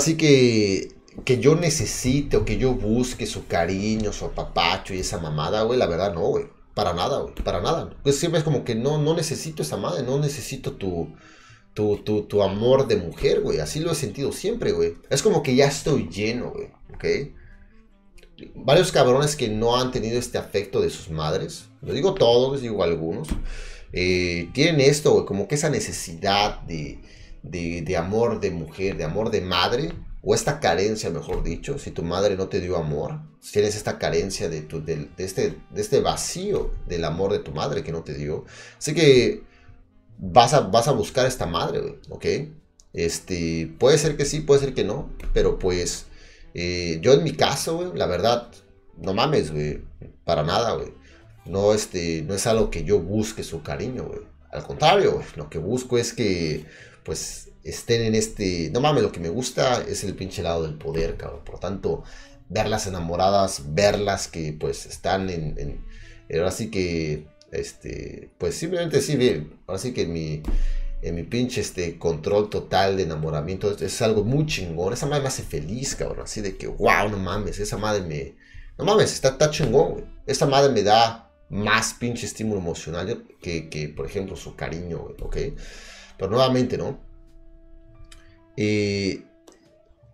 sí que que yo necesite o que yo busque su cariño, su apapacho y esa mamada, güey, la verdad no, güey. Para nada, güey, para nada. Pues siempre es como que no, no necesito esa madre, no necesito tu, tu, tu, tu amor de mujer, güey. Así lo he sentido siempre, güey. Es como que ya estoy lleno, güey, ¿ok? Varios cabrones que no han tenido este afecto de sus madres. Lo digo todos, digo algunos. eh, tienen esto, güey, como que esa necesidad de, de, amor de mujer, de amor de madre, o esta carencia, mejor dicho, si tu madre no te dio amor, si tienes esta carencia de, tu, de, este, de este vacío del amor de tu madre que no te dio, así que vas a, vas a buscar a esta madre, ¿ok? Este, puede ser que sí, puede ser que no, pero pues eh, yo en mi caso, la verdad, no mames, güey, para nada, güey. No, este, no es algo que yo busque su cariño, güey. Al contrario, lo que busco es que, pues, estén en este... No mames, lo que me gusta es el pinche lado del poder, cabrón. Por tanto, verlas enamoradas, verlas que, pues, están en... en ahora sí que, este, pues, simplemente sí, bien, ahora sí que mi en mi pinche este, control total de enamoramiento. Es, algo muy chingón. Esa madre me hace feliz, cabrón. Así de que, wow, no mames, esa madre me... No mames, está, está chingón, güey. Esa madre me da más pinche estímulo emocional que, que por ejemplo, su cariño, güey, ¿ok? Pero nuevamente, ¿no? Eh,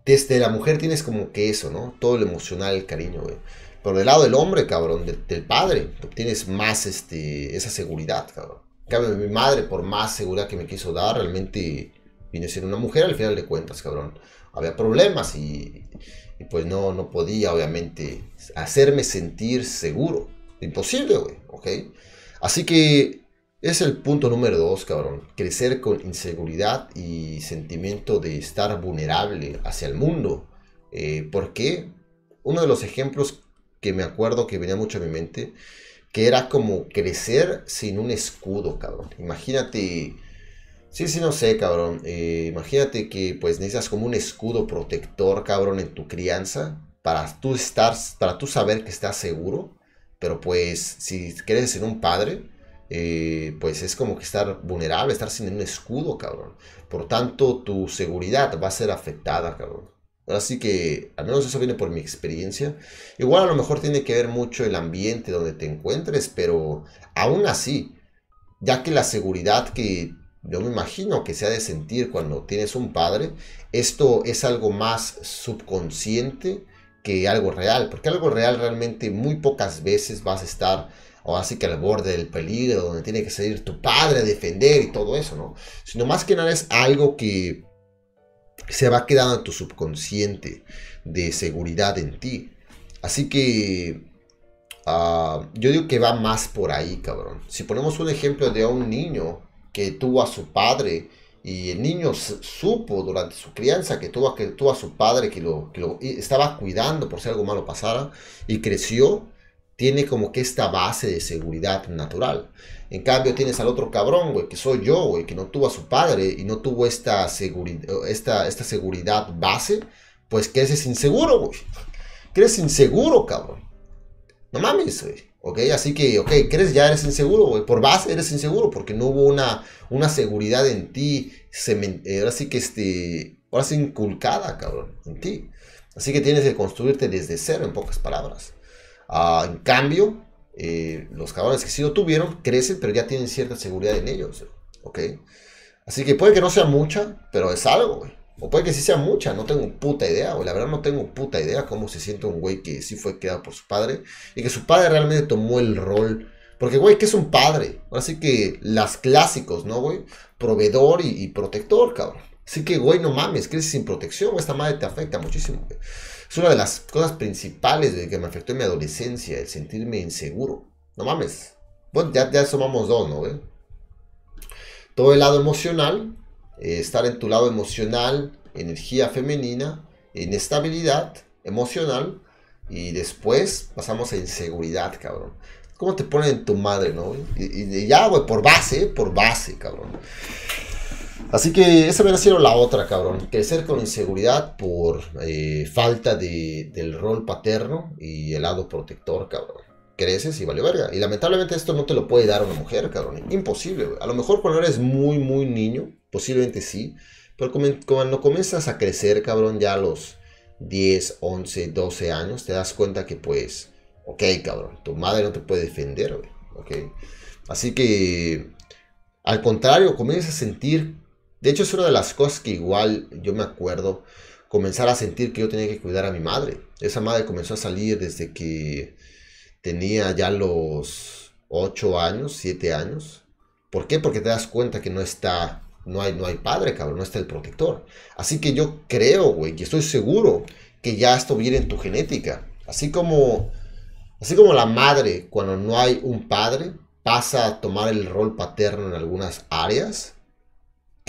desde la mujer tienes como que eso, ¿no? Todo lo emocional, el cariño, güey. Pero del lado del hombre, cabrón, del, padre, tienes más este, esa seguridad, cabrón cambio, mi madre, por más seguridad que me quiso dar, realmente a ser una mujer al final de cuentas, cabrón. Había problemas y, pues no, no podía, obviamente, hacerme sentir seguro. Imposible, güey, ¿ok? Así que es el punto número dos, cabrón. Crecer con inseguridad y sentimiento de estar vulnerable hacia el mundo. Eh, ¿Por qué? Uno de los ejemplos que me acuerdo que venía mucho a mi mente que era como crecer sin un escudo, cabrón. Imagínate, sí, sí, no sé, cabrón. Eh, imagínate que pues necesitas como un escudo protector, cabrón, en tu crianza para tú estar, para tú saber que estás seguro. Pero pues si creces en un padre, eh, pues es como que estar vulnerable, estar sin un escudo, cabrón. Por tanto, tu seguridad va a ser afectada, cabrón. Así que, al menos eso viene por mi experiencia. Igual a lo mejor tiene que ver mucho el ambiente donde te encuentres, pero aún así, ya que la seguridad que yo me imagino que se ha de sentir cuando tienes un padre, esto es algo más subconsciente que algo real, porque algo real realmente muy pocas veces vas a estar o así que al borde del peligro, donde tiene que salir tu padre a defender y todo eso, ¿no? Sino más que nada es algo que se va quedando en tu subconsciente de seguridad en ti. Así que ah, yo digo que va más por ahí, cabrón. Si ponemos un ejemplo de un niño que tuvo a su padre y el niño supo durante su crianza que tuvo, que tuvo a su padre que lo, que lo estaba cuidando por si algo malo pasara y creció, tiene como que esta base de seguridad natural. En cambio, tienes al otro cabrón, güey, que soy yo, güey, que no tuvo a su padre y no tuvo esta, esta, esta seguridad base, pues creces inseguro, güey. Creces inseguro, cabrón. No mames, güey. ¿Ok? Así que, ok, crees ya eres inseguro, güey. Por base eres inseguro porque no hubo una, una seguridad en ti. Eh, ahora sí que este. Ahora sí inculcada, cabrón, en ti. Así que tienes que construirte desde cero, en pocas palabras. Ah, en cambio, eh, los cabrones que sí lo tuvieron crecen, pero ya tienen cierta seguridad en ellos, ¿ok? Así que puede que no sea mucha, pero es algo, güey. O puede que sí sea mucha, no tengo puta idea, güey. La verdad no tengo puta idea cómo se siente un güey que sí fue creado por su padre y que su padre realmente tomó el rol. Porque, güey, que es un padre? Así que las clásicos, ¿no, güey? Proveedor y, protector, cabrón. Así que, güey, no mames, creces sin protección, esta madre te afecta muchísimo, güey. Es una de las cosas principales que me afectó en mi adolescencia, el sentirme inseguro. No mames. Bueno, ya, ya sumamos dos, ¿no? Todo el lado emocional, eh, estar en tu lado emocional, energía femenina, inestabilidad emocional, y después pasamos a inseguridad, cabrón. ¿Cómo te ponen en tu madre, no? Y, y ya, güey, por base, por base, cabrón. Así que esa hubiera sido la otra, cabrón. Crecer con inseguridad por eh, falta de, del rol paterno y el lado protector, cabrón. Creces y vale verga. Y lamentablemente esto no te lo puede dar una mujer, cabrón. Imposible, güey. A lo mejor cuando eres muy, muy niño, posiblemente sí. Pero cuando comienzas a crecer, cabrón, ya a los 10, 11, 12 años, te das cuenta que pues, ok, cabrón, tu madre no te puede defender, güey. Ok. Así que, al contrario, comienzas a sentir de hecho, es una de las cosas que igual yo me acuerdo comenzar a sentir que yo tenía que cuidar a mi madre. Esa madre comenzó a salir desde que tenía ya los 8 años, 7 años. ¿Por qué? Porque te das cuenta que no está, no hay, no hay padre, cabrón, no está el protector. Así que yo creo, güey, y estoy seguro que ya esto viene en tu genética. Así como, así como la madre, cuando no hay un padre, pasa a tomar el rol paterno en algunas áreas,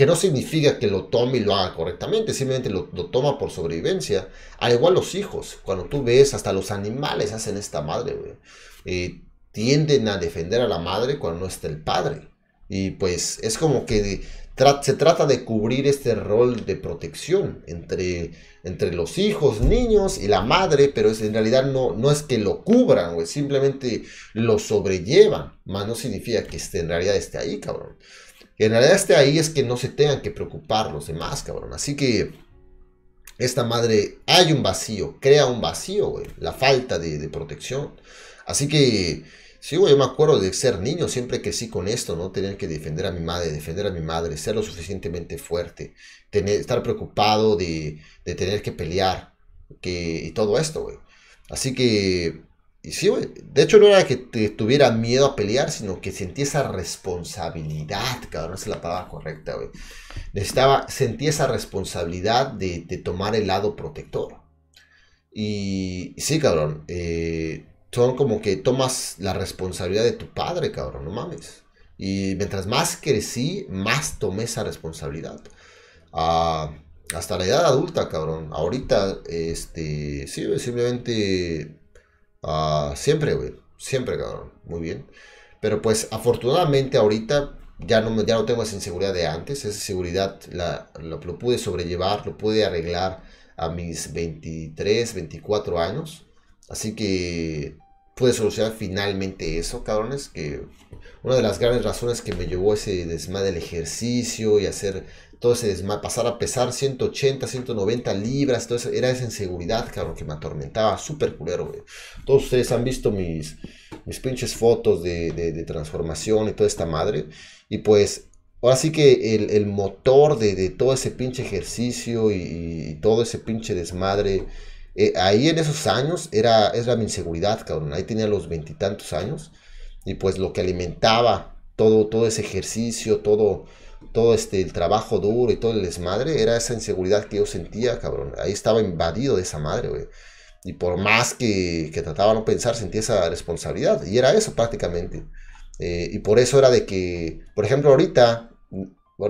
que no significa que lo tome y lo haga correctamente, simplemente lo, toma por sobrevivencia. Al igual los hijos, cuando tú ves, hasta los animales hacen esta madre, tienden a defender a la madre cuando no está el padre. Y pues es como que se trata de cubrir este rol de protección entre, entre los hijos, niños y la madre, pero es, en realidad no, no es que lo cubran, simplemente lo sobrellevan, más no significa que esté, en realidad esté ahí, cabrón. En realidad esté ahí es que no se tengan que preocupar los demás, cabrón. Así que esta madre, hay un vacío, crea un vacío, güey, la falta de, de protección. Así que Sí, güey, yo me acuerdo de ser niño, siempre que sí con esto, ¿no? Tener que defender a mi madre, defender a mi madre, ser lo suficientemente fuerte, tener, estar preocupado de, tener que pelear, que, y todo esto, güey. Así que, y sí, güey, de hecho no era que tuviera miedo a pelear, sino que sentí esa responsabilidad, cabrón, esa es la palabra correcta, güey. Necesitaba, sentí esa responsabilidad de, tomar el lado protector. Y, y sí, cabrón, eh, son como que tomas la responsabilidad de tu padre, cabrón, no mames. Y mientras más crecí, más tomé esa responsabilidad. Ah, hasta la edad adulta, cabrón. Ahorita, este, sí, simplemente, uh, siempre, güey. Siempre, cabrón. Muy bien. Pero pues, afortunadamente, ahorita ya no, ya no tengo esa inseguridad de antes. Esa seguridad la, lo, pude sobrellevar, lo pude arreglar a mis 23, 24 años. Así que pude solucionar finalmente eso, cabrones, que una de las grandes razones que me llevó ese desmadre del ejercicio y hacer todo ese desmadre, pasar a pesar 180, 190 libras, todo eso, era esa inseguridad, cabrón, que me atormentaba, súper culero, güey. Todos ustedes han visto mis, mis pinches fotos de, transformación y toda esta madre, y pues ahora sí que el, motor de, todo ese pinche ejercicio y, y todo ese pinche desmadre eh, ahí en esos años era, era mi inseguridad, cabrón. Ahí tenía los veintitantos años. Y pues lo que alimentaba todo, todo ese ejercicio, todo, todo este, el trabajo duro y todo el desmadre, era esa inseguridad que yo sentía, cabrón. Ahí estaba invadido de esa madre, güey. Y por más que, que trataba de no pensar, sentía esa responsabilidad. Y era eso prácticamente. Eh, y por eso era de que, por ejemplo, ahorita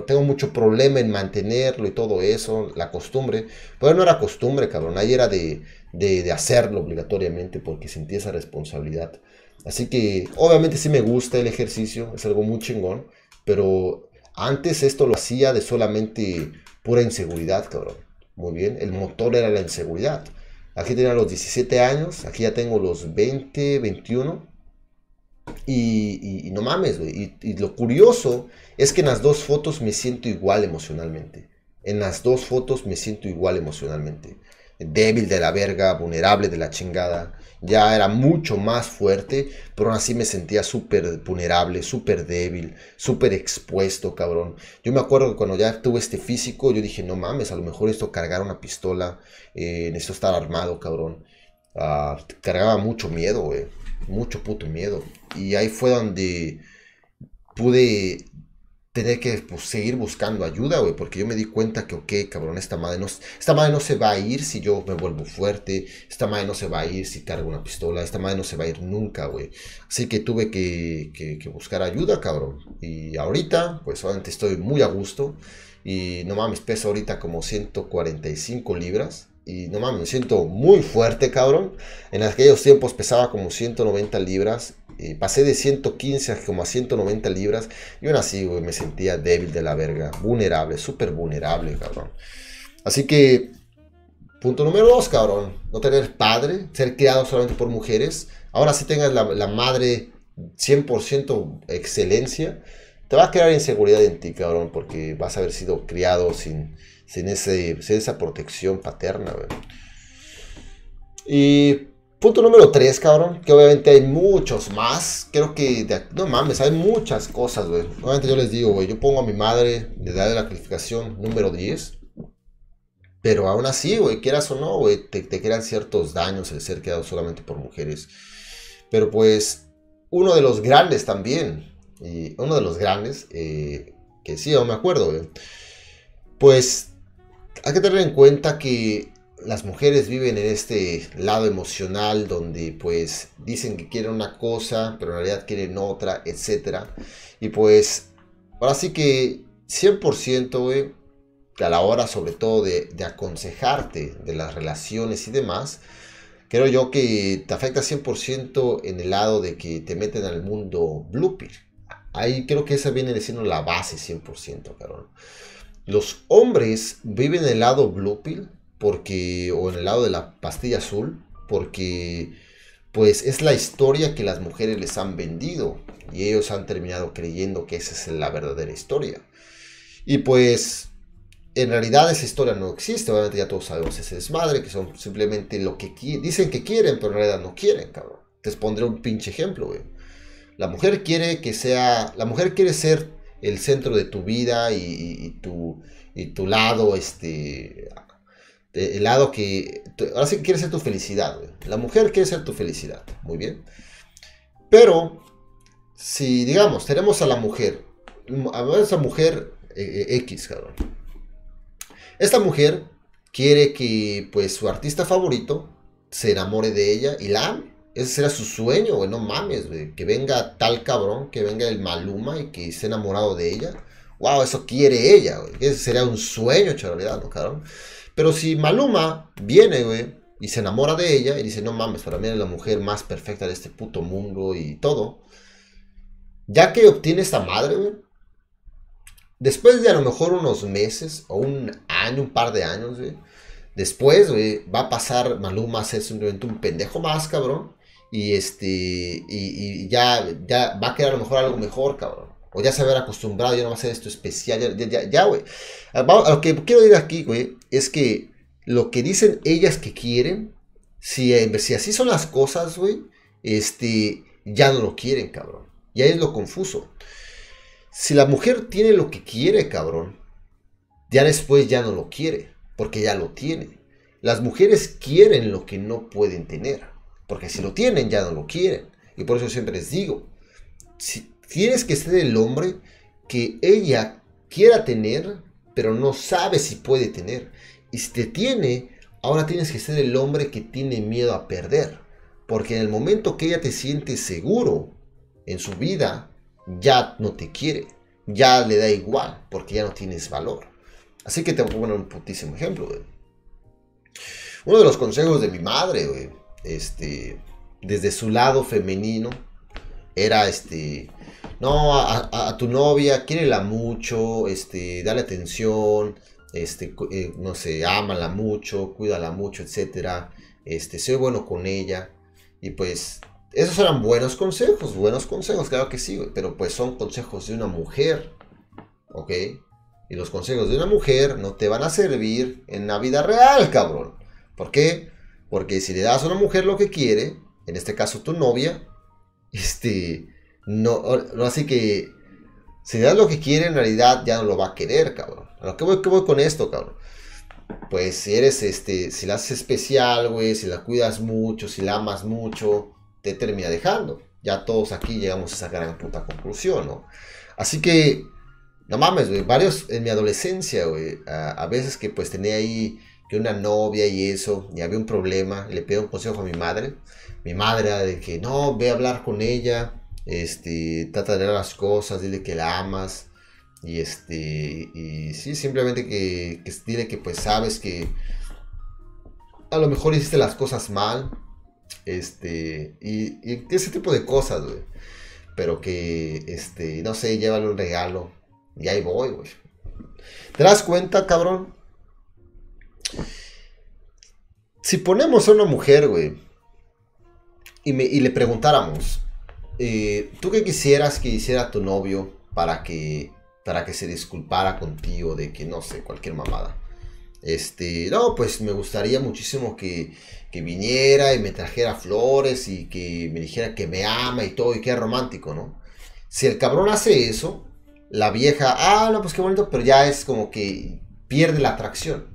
tengo mucho problema en mantenerlo y todo eso, la costumbre. Pero no era costumbre, cabrón. Ahí era de, de, hacerlo obligatoriamente porque sentí esa responsabilidad. Así que obviamente sí me gusta el ejercicio, es algo muy chingón. Pero antes esto lo hacía de solamente pura inseguridad, cabrón. Muy bien, el motor era la inseguridad. Aquí tenía los 17 años, aquí ya tengo los 20, 21. Y, no mames, güey. Y, lo curioso es que en las dos fotos me siento igual emocionalmente. En las dos fotos me siento igual emocionalmente. Débil de la verga, vulnerable de la chingada. Ya era mucho más fuerte, pero aún así me sentía súper vulnerable, súper débil, súper expuesto, cabrón. Yo me acuerdo que cuando ya tuve este físico, yo dije, no mames, a lo mejor esto cargar una pistola, eh, necesito estar armado, cabrón. Ah, cargaba mucho miedo, güey mucho puto miedo. Y ahí fue donde pude tener que pues, seguir buscando ayuda, güey, porque yo me di cuenta que, ok, cabrón, esta madre, no, esta madre no se va a ir si yo me vuelvo fuerte, esta madre no se va a ir si cargo una pistola, esta madre no se va a ir nunca, güey. Así que tuve que, que, buscar ayuda, cabrón. Y ahorita, pues obviamente estoy muy a gusto y no mames, peso ahorita como 145 libras. Y no mames, me siento muy fuerte, cabrón. En aquellos tiempos pesaba como 190 libras. Y pasé de 115 a como a 190 libras. Y aún así, me sentía débil de la verga. Vulnerable, súper vulnerable, cabrón. Así que, punto número dos, cabrón. No tener padre, ser criado solamente por mujeres. Ahora sí tengas la, madre 100% excelencia. Te va a crear inseguridad en ti, cabrón. Porque vas a haber sido criado sin sin, ese, esa protección paterna, Y punto número 3, cabrón, que obviamente hay muchos más. Creo que, no mames, hay muchas cosas, güey. Obviamente yo les digo, güey, yo pongo a mi madre de darle la calificación número 10. Pero aún así, güey, quieras o no, güey, te, te ciertos daños el ser quedado solamente por mujeres. Pero pues, uno de los grandes también y uno de los grandes, eh, que sí, yo me acuerdo, pues hay que tener en cuenta que las mujeres viven en este lado emocional donde pues dicen que quieren una cosa, pero en realidad quieren otra, etc. Y pues ahora sí que 100%, que a la hora sobre todo de, aconsejarte de las relaciones y demás, creo yo que te afecta 100% en el lado de que te meten al mundo blue Ahí creo que esa viene siendo la base 100%, cabrón. Los hombres viven en el lado blue pill porque, o en el lado de la pastilla azul, porque pues es la historia que las mujeres les han vendido y ellos han terminado creyendo que esa es la verdadera historia. Y pues en realidad esa historia no existe, obviamente ya todos sabemos ese desmadre, que son simplemente lo que dicen que quieren, pero en realidad no quieren, cabrón. te pondré un pinche ejemplo, güey. La mujer quiere que sea, la mujer quiere ser el centro de tu vida y, tu, y tu lado, este, el lado que, ahora sí quiere ser tu felicidad, La mujer quiere ser tu felicidad, muy bien. Pero, si digamos, tenemos a la mujer, a esa mujer eh, eh, X, cabrón. Esta mujer quiere que, pues, su artista favorito se enamore de ella y la ame. Ese será su sueño, güey, no mames, güey. Que venga tal cabrón, que venga el Maluma y que esté enamorado de ella. Wow, eso quiere ella, güey. Ese sería un sueño, en realidad, ¿no, cabrón? Pero si Maluma viene, güey, y se enamora de ella y dice, no mames, para mí es la mujer más perfecta de este puto mundo y todo. Ya que obtiene esta madre, güey. Después de a lo mejor unos meses o un año, un par de años, güey. Después, güey, va a pasar Maluma a ser simplemente un pendejo más, cabrón y este y, ya, ya va a quedar a lo mejor algo mejor, cabrón. O ya se haber acostumbrado, ya no va a ser esto especial, ya, ya, güey. A lo que quiero decir aquí, güey, es que lo que dicen ellas que quieren, si, eh, si así son las cosas, güey, este, ya no lo quieren, cabrón. Y ahí es lo confuso. Si la mujer tiene lo que quiere, cabrón, ya después ya no lo quiere, porque ya lo tiene. Las mujeres quieren lo que no pueden tener. Porque si lo tienen, ya no lo quieren. Y por eso siempre les digo, si tienes que ser el hombre que ella quiera tener, pero no sabe si puede tener. Y si te tiene, ahora tienes que ser el hombre que tiene miedo a perder. Porque en el momento que ella te siente seguro en su vida, ya no te quiere. Ya le da igual, porque ya no tienes valor. Así que te voy a poner un putísimo ejemplo, Uno de los consejos de mi madre, este, desde su lado femenino, era este, no, a, tu novia, quiérela mucho, este, dale atención, este, eh, no sé, ámala mucho, cuídala mucho, etcétera, este, sé bueno con ella, y pues, esos eran buenos consejos, buenos consejos, claro que sí, pero pues son consejos de una mujer, ¿ok? Y los consejos de una mujer no te van a servir en la vida real, cabrón. ¿Por qué? Porque si le das a una mujer lo que quiere, en este caso tu novia, este, no, así que si das lo que quiere, en realidad ya no lo va a querer, cabrón. ¿A lo que voy, voy con esto, cabrón? Pues si eres, este, si la haces especial, güey, si la cuidas mucho, si la amas mucho, te termina dejando. Ya todos aquí llegamos a esa gran puta conclusión, ¿no? Así que, no mames, güey, varios en mi adolescencia, güey, a, veces que pues tenía ahí una novia y eso, y había un problema, le pido un consejo a mi madre. Mi madre de que no, ve a hablar con ella, este, trata de las cosas, dile que la amas. Y este, y sí, simplemente que, dile que pues sabes que a lo mejor hiciste las cosas mal. Este, y, y ese tipo de cosas, güey. Pero que, este, no sé, llévale un regalo. Y ahí voy, güey. ¿Te das cuenta, cabrón? Si ponemos a una mujer, güey, y, le preguntáramos, eh, ¿tú qué quisieras que hiciera tu novio para que, para que se disculpara contigo de que, no sé, cualquier mamada? Este, no, pues me gustaría muchísimo que, que viniera y me trajera flores y que me dijera que me ama y todo y que es romántico, ¿no? Si el cabrón hace eso, la vieja, ah, no, pues qué bonito, pero ya es como que pierde la atracción.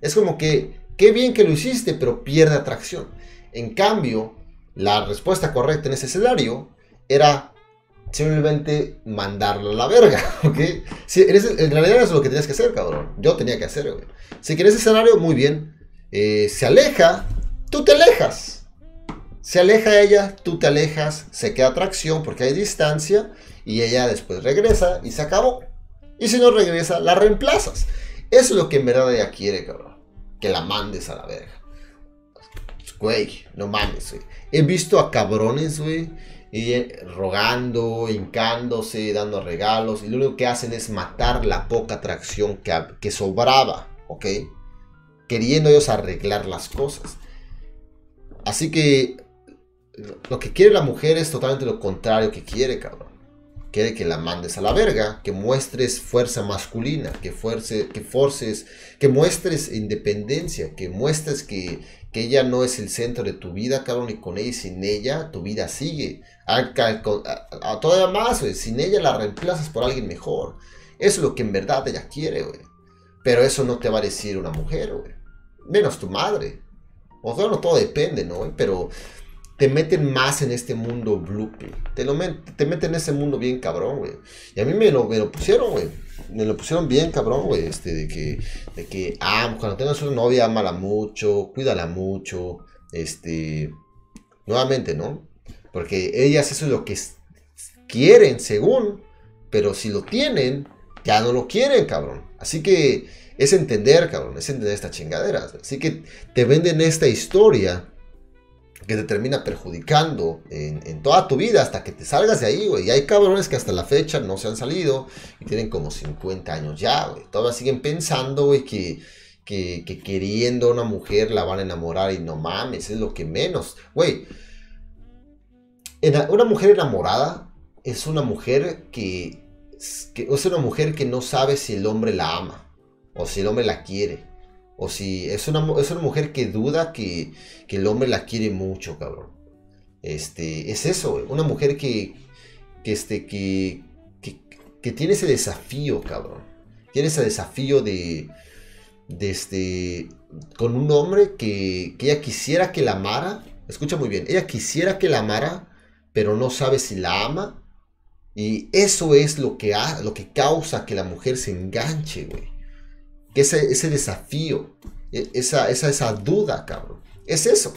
Es como que, qué bien que lo hiciste, pero pierde atracción. En cambio, la respuesta correcta en ese escenario era, simplemente mandarlo a la verga, ¿ok? Si en realidad eso es lo que tenías que hacer, cabrón. Yo tenía que hacer, güey. Si quieres escenario, muy bien. Eh, se aleja, tú te alejas. Se aleja ella, tú te alejas, se queda atracción porque hay distancia y ella después regresa y se acabó. Y si no regresa, la reemplazas. Eso es lo que en verdad ella quiere, cabrón. Que la mandes a la verga. Güey, no mames, güey. He visto a cabrones, güey, y rogando, hincándose, dando regalos, y lo único que hacen es matar la poca atracción que, que sobraba, ¿ok? Queriendo ellos arreglar las cosas. Así que lo que quiere la mujer es totalmente lo contrario que quiere, cabrón. Quiere que la mandes a la verga, que muestres fuerza masculina, que, fuerce, que forces, que muestres independencia, que muestres que, que ella no es el centro de tu vida, cabrón, y con ella y sin ella tu vida sigue. A, todavía más, güey, sin ella la reemplazas por alguien mejor. Eso es lo que en verdad ella quiere, güey. Pero eso no te va a decir una mujer, güey. Menos tu madre. O sea, todo depende, ¿no? Pero te meten más en este mundo bloopy. Te, te meten en ese mundo bien cabrón, güey. Y a mí me lo, me lo pusieron, güey me lo pusieron bien, cabrón, güey. Este, de que, de que, ah, cuando tengas una novia, amala mucho, cuídala mucho. Este, nuevamente, ¿no? Porque ellas eso es lo que quieren, según. Pero si lo tienen, ya no lo quieren, cabrón. Así que es entender, cabrón, es entender esta chingadera. Así que te venden esta historia que te termina perjudicando en, toda tu vida hasta que te salgas de ahí, güey. Y hay cabrones que hasta la fecha no se han salido y tienen como 50 años ya, güey. Todavía siguen pensando, güey, que, que, queriendo a una mujer la van a enamorar y no mames, es lo que menos. Güey, una mujer enamorada es una mujer que, que es una mujer que no sabe si el hombre la ama o si el hombre la quiere. O si es una, es una mujer que duda que, el hombre la quiere mucho, cabrón. Este, es eso, Una mujer que, que, este, que, que, tiene ese desafío, cabrón. Tiene ese desafío de, de este, con un hombre que, que ella quisiera que la amara. Escucha muy bien, ella quisiera que la amara, pero no sabe si la ama. Y eso es lo que, lo que causa que la mujer se enganche, güey que ese, ese desafío, e, esa, esa, esa duda, cabrón. Es eso.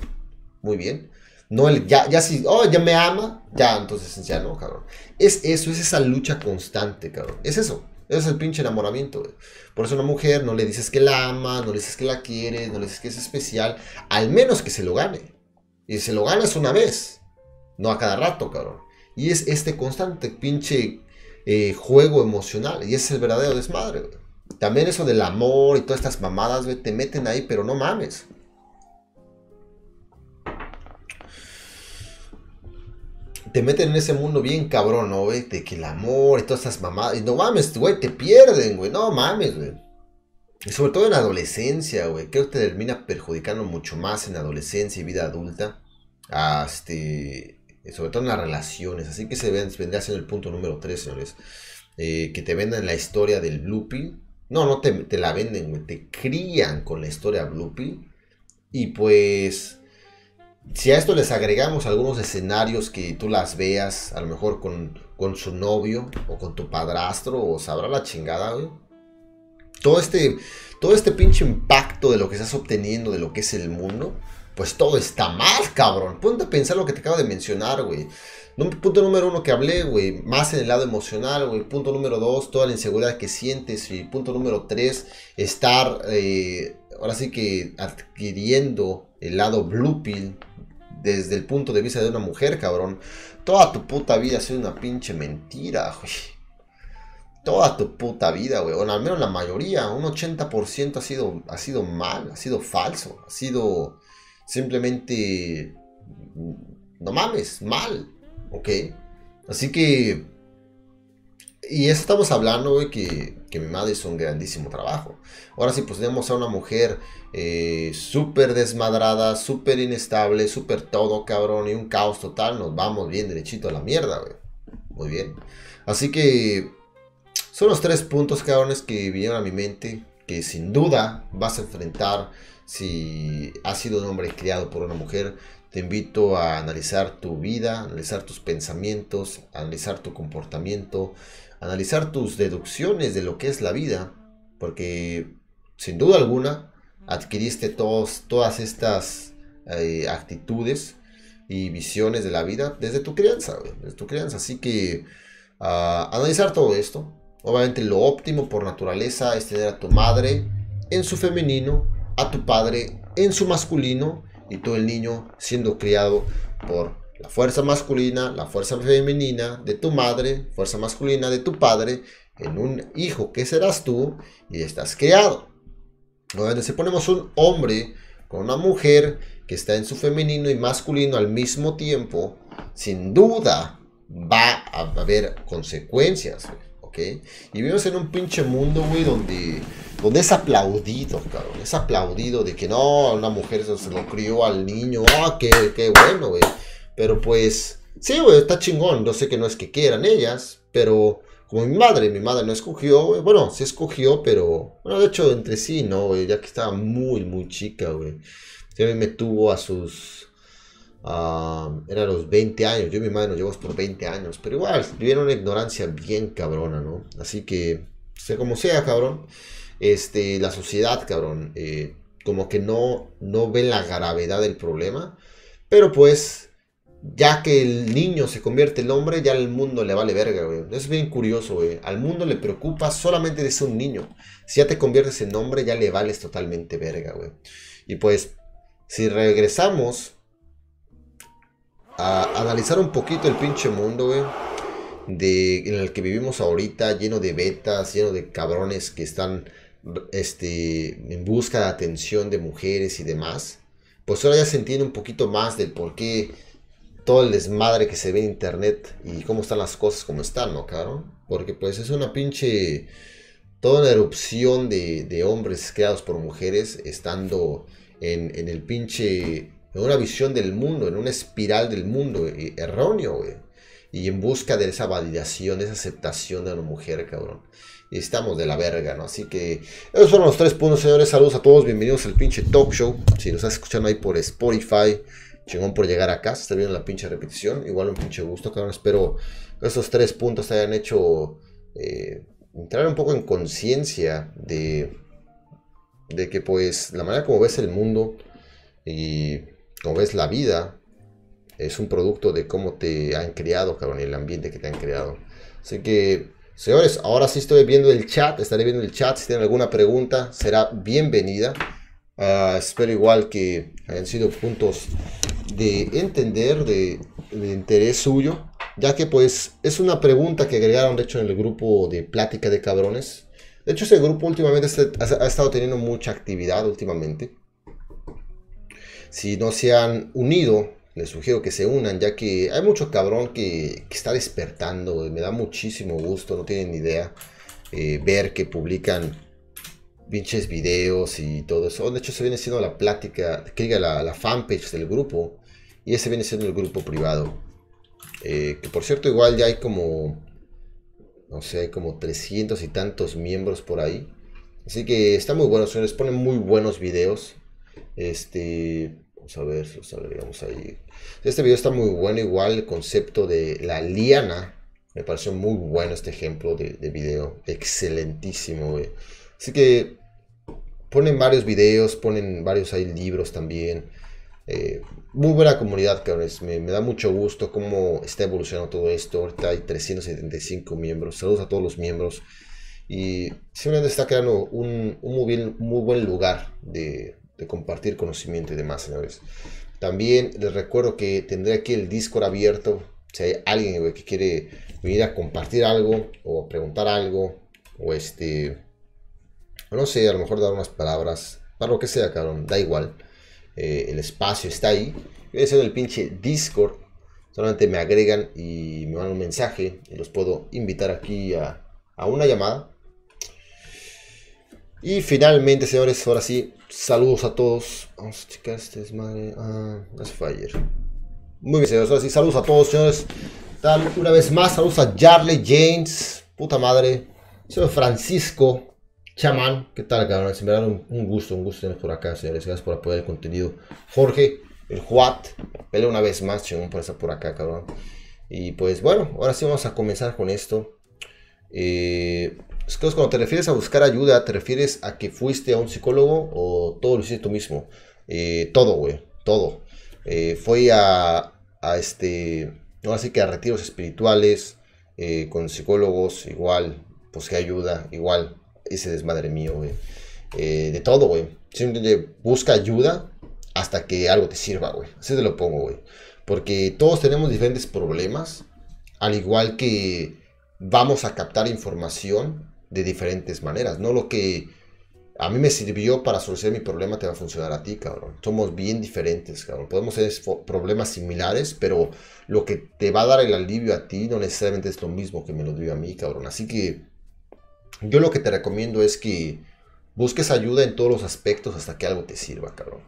Muy bien. No el, ya, ya si, oh, ya me ama, ya, entonces ya no, cabrón. Es eso, es esa lucha constante, cabrón. Es eso. Es el pinche enamoramiento, güey. Por eso una mujer no le dices que la ama, no le dices que la quiere, no le dices que es especial, al menos que se lo gane. Y se lo ganas una vez, no a cada rato, cabrón. Y es este constante pinche eh, juego emocional. Y es el verdadero desmadre, güey. También eso del amor y todas estas mamadas, güey, te meten ahí, pero no mames. Te meten en ese mundo bien cabrón, ¿no, güey? De que el amor y todas estas mamadas. Y no mames, güey, te pierden, güey. No mames, güey. Y sobre todo en adolescencia, güey. Creo que te termina perjudicando mucho más en adolescencia y vida adulta. este, sobre todo en las relaciones. Así que se vendría siendo el punto número 3, señores. Eh, que te vendan la historia del Blue no, no te, la venden, Te crían con la historia Blue Y pues, si a esto les agregamos algunos escenarios que tú las veas, a lo mejor con, con su novio o con tu padrastro, o sabrá la chingada, güey. Todo este, todo este pinche impacto de lo que estás obteniendo, de lo que es el mundo, pues todo está mal, cabrón. Ponte a pensar lo que te acabo de mencionar, güey. Punto número uno que hablé, güey, más en el lado emocional, güey. Punto número dos, toda la inseguridad que sientes. Y punto número tres, estar, eh, ahora sí que adquiriendo el lado blue pill desde el punto de vista de una mujer, cabrón. Toda tu puta vida ha sido una pinche mentira, güey. Toda tu puta vida, güey. O al menos la mayoría, un 80% ha sido, ha sido mal, ha sido falso, ha sido simplemente... No mames, mal. ¿Ok? Así que... Y eso estamos hablando, güey, que, que mi madre hizo un grandísimo trabajo. Ahora sí, pues tenemos a una mujer eh, súper desmadrada, súper inestable, súper todo, cabrón, y un caos total. Nos vamos bien derechito a la mierda, güey. Muy bien. Así que son los tres puntos, cabrones, que vinieron a mi mente. Que sin duda vas a enfrentar si has sido un hombre criado por una mujer te invito a analizar tu vida, analizar tus pensamientos, analizar tu comportamiento, analizar tus deducciones de lo que es la vida, porque sin duda alguna adquiriste todos, todas estas eh, actitudes y visiones de la vida desde tu crianza, desde tu crianza. Así que uh, analizar todo esto. Obviamente lo óptimo por naturaleza es tener a tu madre en su femenino, a tu padre en su masculino y todo el niño siendo criado por la fuerza masculina, la fuerza femenina de tu madre, fuerza masculina de tu padre, en un hijo que serás tú y estás criado. Obviamente si ponemos un hombre con una mujer que está en su femenino y masculino al mismo tiempo, sin duda va a haber consecuencias, Y vivimos en un pinche mundo, güey, donde, donde es aplaudido, cabrón. Es aplaudido de que no, una mujer se lo crió al niño, ah, qué, qué bueno, güey. Pero pues, sí, güey, está chingón. Yo sé que no es que quieran ellas, pero como mi madre, mi madre no escogió, güey. Bueno, sí escogió, pero, bueno, de hecho, entre sí, ¿no, güey? Ya que estaba muy, muy chica, güey. Sí, me tuvo a sus... Uh, era los 20 años, yo mi madre nos llevamos por 20 años, pero igual, vivieron una ignorancia bien cabrona, ¿no? Así que, sea como sea, cabrón, este, la sociedad, cabrón, eh, como que no, no ve la gravedad del problema, pero pues, ya que el niño se convierte en hombre, ya el mundo le vale verga. Es bien curioso, güey. Al mundo le preocupa solamente de ser un niño. Si ya te conviertes en hombre, ya le vales totalmente verga. Y pues, si regresamos a analizar un poquito el pinche mundo, güey, de, en el que vivimos ahorita, lleno de betas, lleno de cabrones que están este, en busca de atención de mujeres y demás, pues ahora ya se entiende un poquito más del por qué todo el desmadre que se ve en internet y cómo están las cosas como están, ¿no, cabrón? Porque pues es una pinche... Toda una erupción de, de hombres creados por mujeres estando en, el pinche, en una visión del mundo, en una espiral del mundo eh, erróneo, güey. Y en busca de esa validación, esa aceptación de una mujer, cabrón. Y estamos de la verga, ¿no? Así que esos fueron los tres puntos, señores. Saludos a todos, bienvenidos al pinche talk show. Si nos estás escuchando ahí por Spotify, chingón por llegar acá. Si estás viendo la pinche repetición, igual un pinche gusto, cabrón. Espero que esos tres puntos te hayan hecho eh, entrar un poco en conciencia de de que pues la manera como ves el mundo y como ves la vida es un producto de cómo te han criado, cabrón, el ambiente que te han creado. Así que, señores, ahora sí estoy viendo el chat, estaré viendo el chat. Si tienen alguna pregunta, será bienvenida. Ah, espero igual que hayan sido puntos de entender, de, de, interés suyo, ya que pues es una pregunta que agregaron de hecho en el grupo de plática de cabrones. De hecho, ese grupo últimamente ha estado teniendo mucha actividad últimamente. Si no se han unido, les sugiero que se unan, ya que hay mucho cabrón que, está despertando. Y me da muchísimo gusto, no tienen ni idea, eh, ver que publican pinches videos y todo eso. De hecho, se viene siendo la plática, que diga la, fanpage del grupo. Y ese viene siendo el grupo privado. Eh, que por cierto, igual ya hay como no sé, como 300 y tantos miembros por ahí. Así que está muy bueno, señores. Ponen muy buenos videos. Este, vamos a ver los agregamos ahí. Este video está muy bueno. Igual el concepto de la liana. Me pareció muy bueno este ejemplo de, de video. Excelentísimo, Así que ponen varios videos, ponen varios ahí libros también. Eh, muy buena comunidad, cabrones. Me, da mucho gusto cómo está evolucionando todo esto. Ahorita hay 375 miembros. Saludos a todos los miembros. Y simplemente está creando un, un muy, bien, muy, buen lugar de, de, compartir conocimiento y demás, señores. También les recuerdo que tendré aquí el Discord abierto. Si hay alguien que quiere venir a compartir algo o preguntar algo o este, no sé, a lo mejor dar unas palabras, para lo que sea, cabrón, da igual. Eh, el espacio está ahí. Yo deseo el pinche Discord. Solamente me agregan y me mandan un mensaje y los puedo invitar aquí a, una llamada. Y finalmente, señores, ahora sí, saludos a todos. Vamos a checar este es madre. Ah, eso fue ayer. Muy bien, señores, ahora sí, saludos a todos, señores. Tal, una vez más, saludos a Jarley James. Puta madre. Señor Francisco. Chamán, ¿qué tal, cabrón? me da un, gusto, un gusto tener por acá, señores. Gracias por apoyar el contenido. Jorge, el Juat. Pelea una vez más, chingón, por estar por acá, cabrón. Y pues bueno, ahora sí vamos a comenzar con esto. Eh, es cuando te refieres a buscar ayuda, ¿te refieres a que fuiste a un psicólogo o todo lo hiciste tú mismo? Eh, todo, güey, todo. Eh, fui a, a este, no así que a retiros espirituales, eh, con psicólogos, igual, pues que ayuda, igual, ese desmadre mío, güey. Eh, de todo, güey. Simplemente busca ayuda hasta que algo te sirva, güey. Así te lo pongo, güey. Porque todos tenemos diferentes problemas, al igual que vamos a captar información de diferentes maneras. No lo que a mí me sirvió para solucionar mi problema te va a funcionar a ti, cabrón. Somos bien diferentes, cabrón. Podemos tener problemas similares, pero lo que te va a dar el alivio a ti no necesariamente es lo mismo que me lo dio a mí, cabrón. Así que yo lo que te recomiendo es que busques ayuda en todos los aspectos hasta que algo te sirva, cabrón.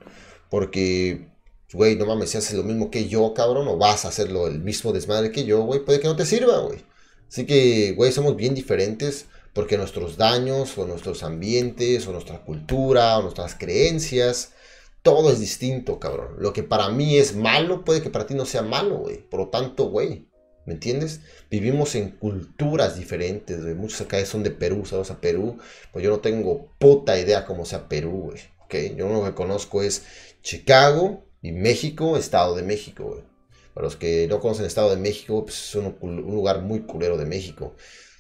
Porque, güey, no mames, si haces lo mismo que yo, cabrón, o vas a hacerlo el mismo desmadre que yo, güey, puede que no te sirva, güey. Así que, güey, somos bien diferentes porque nuestros daños o nuestros ambientes o nuestra cultura o nuestras creencias, todo es distinto, cabrón. Lo que para mí es malo puede que para ti no sea malo, güey. Por lo tanto, güey, ¿me entiendes? Vivimos en culturas diferentes, güey. Muchos acá son de Perú, ¿sabes? A Perú, pues yo no tengo puta idea cómo sea Perú, güey. ¿Ok? Yo lo que conozco es Chicago y México, Estado de México. Para los que no conocen Estado de México, pues es un, un lugar muy culero de México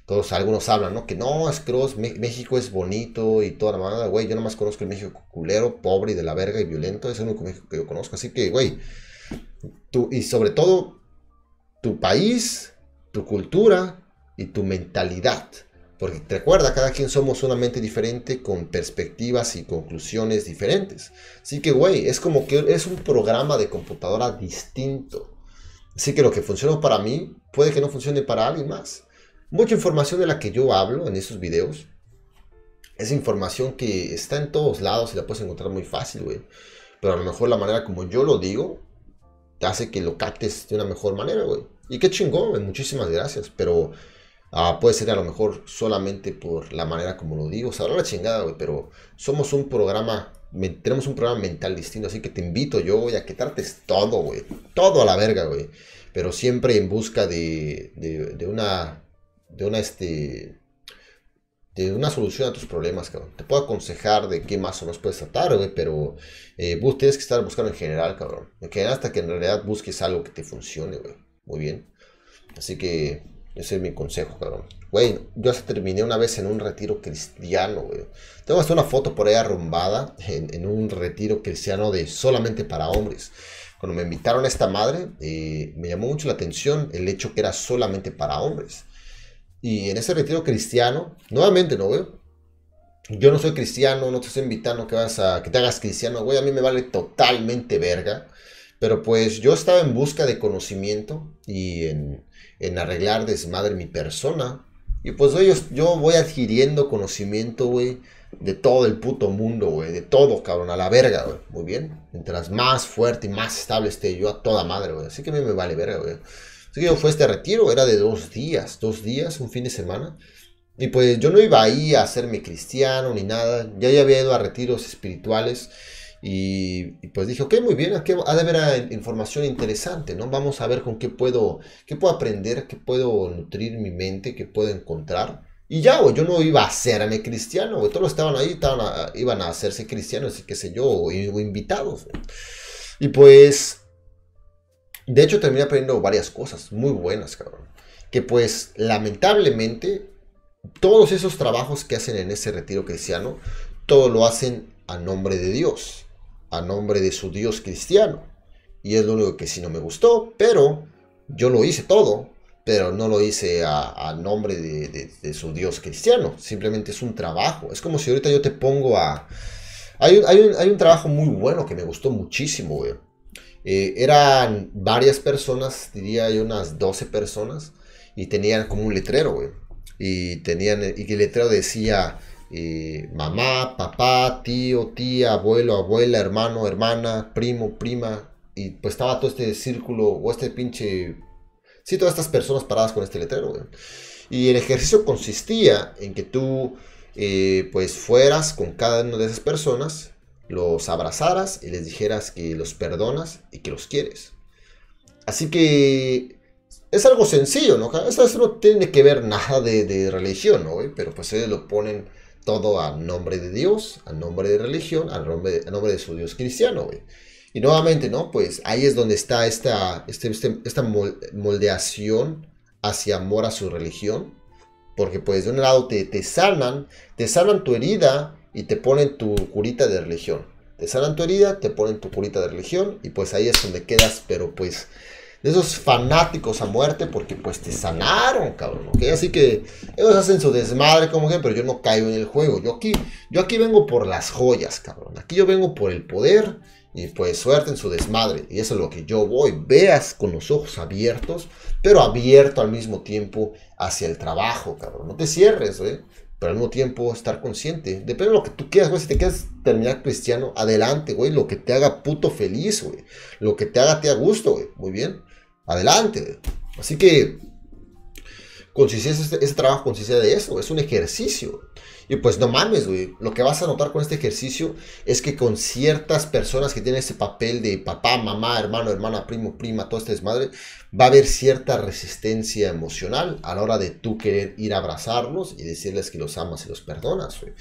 todos algunos hablan, ¿no? Que no, es que México es bonito y toda la manada, güey. Yo nomás conozco el México culero, pobre y de la verga y violento. Es el único México que yo conozco. Así que, güey, tú, y sobre todo, tu país, tu cultura y tu mentalidad. Porque recuerda, cada quien somos una mente diferente con perspectivas y conclusiones diferentes. Así que, güey, es como que es un programa de computadora distinto. Así que lo que funcionó para mí puede que no funcione para alguien más. Mucha información de la que yo hablo en estos videos es información que está en todos lados y la puedes encontrar muy fácil, güey. Pero a lo mejor la manera como yo lo digo te hace que lo captes de una mejor manera, güey. Y qué chingón, güey. Muchísimas gracias. Pero uh, puede ser a lo mejor solamente por la manera como lo digo. O sea, la chingada, güey. Pero somos un programa, tenemos un programa mental distinto. Así que te invito yo, güey, a que trates todo, güey. Todo a la verga, güey. Pero siempre en busca de, de una de una, este, de una solución a tus problemas, cabrón. Te puedo aconsejar de qué más o menos puedes tratar, güey, pero eh, tienes que estar buscando en general, cabrón. Hasta que en realidad busques algo que te funcione, güey. Muy bien. Así que ese es mi consejo, cabrón. Güey, yo hasta terminé una vez en un retiro cristiano, güey. Tengo hasta una foto por ahí arrumbada en, en un retiro cristiano de solamente para hombres. Cuando me invitaron a esta madre, eh, me llamó mucho la atención el hecho que era solamente para hombres. Y en ese retiro cristiano, nuevamente, ¿no, güey? Yo no soy cristiano, no te estoy invitando que, vas a, que te hagas cristiano, güey. A mí me vale totalmente verga. Pero pues yo estaba en busca de conocimiento y en, en arreglar desmadre mi persona. Y pues yo, yo voy adquiriendo conocimiento, güey, de todo el puto mundo, güey. De todo, cabrón, a la verga, güey. Muy bien. Mientras más fuerte y más estable esté yo a toda madre, güey. Así que a mí me vale verga, güey. Yo fue este retiro, era de dos días, dos días, un fin de semana. Y pues yo no iba ahí a hacerme cristiano ni nada. Ya, ya había ido a retiros espirituales. Y, pues dije, ok, muy bien, aquí ha de haber información interesante, ¿no? Vamos a ver con qué puedo, qué puedo aprender, qué puedo nutrir mi mente, qué puedo encontrar. Y ya, güey, yo no iba a hacerme cristiano, güey. Todos estaban ahí, iban a hacerse cristianos y qué sé yo, o, invitados. Y pues de hecho, terminé aprendiendo varias cosas muy buenas, cabrón. Que pues, lamentablemente, todos esos trabajos que hacen en ese retiro cristiano, todo lo hacen a nombre de Dios, a nombre de su Dios cristiano. Y es lo único que sí no me gustó, pero yo lo hice todo, pero no lo hice a, nombre de, su Dios cristiano. Simplemente es un trabajo. Es como si ahorita yo te pongo a... Hay, hay, un, hay un trabajo muy bueno que me gustó muchísimo, güey eh, eran varias personas, diría yo unas 12 personas, y tenían como un letrero, güey. Y, tenían, y el letrero decía eh, mamá, papá, tío, tía, abuelo, abuela, hermano, hermana, primo, prima. Y pues estaba todo este círculo, o este pinche... Sí, todas estas personas paradas con este letrero. Y el ejercicio consistía en que tú, eh, pues, fueras con cada una de esas personas los abrazaras y les dijeras que los perdonas y que los quieres. Así que es algo sencillo, ¿no? Eso, no tiene que ver nada de, religión, ¿no? Pero pues ellos lo ponen todo a nombre de Dios, a nombre de religión, a nombre, nombre de su Dios cristiano, güey. Y nuevamente, ¿no? Pues ahí es donde está esta, este, este, esta moldeación hacia amor a su religión. Porque pues de un lado te, te sanan, te sanan tu herida y te ponen tu curita de religión. Te sanan tu herida, te ponen tu curita de religión y pues ahí es donde quedas, pero pues de esos fanáticos a muerte porque pues te sanaron, cabrón, ¿ok? Así que ellos hacen su desmadre como que, pero yo no caigo en el juego. Yo aquí, yo aquí vengo por las joyas, cabrón. Aquí yo vengo por el poder y pues suerte en su desmadre. Y eso es lo que yo voy. Veas con los ojos abiertos, pero abierto al mismo tiempo hacia el trabajo, cabrón. No te cierres, ¿eh? Pero al mismo tiempo estar consciente. Depende de lo que tú quieras, güey. Si te quieres terminar cristiano, adelante, güey. Lo que te haga puto feliz, güey. Lo que te haga te a gusto, güey. Muy bien. Adelante. Así que, consiste, ese, ese trabajo consiste de eso. Es un ejercicio. Y pues no mames, güey. Lo que vas a notar con este ejercicio es que con ciertas personas que tienen ese papel de papá, mamá, hermano, hermana, primo, prima, todo este desmadre, va a haber cierta resistencia emocional a la hora de tú querer ir a abrazarlos y decirles que los amas y los perdonas, güey.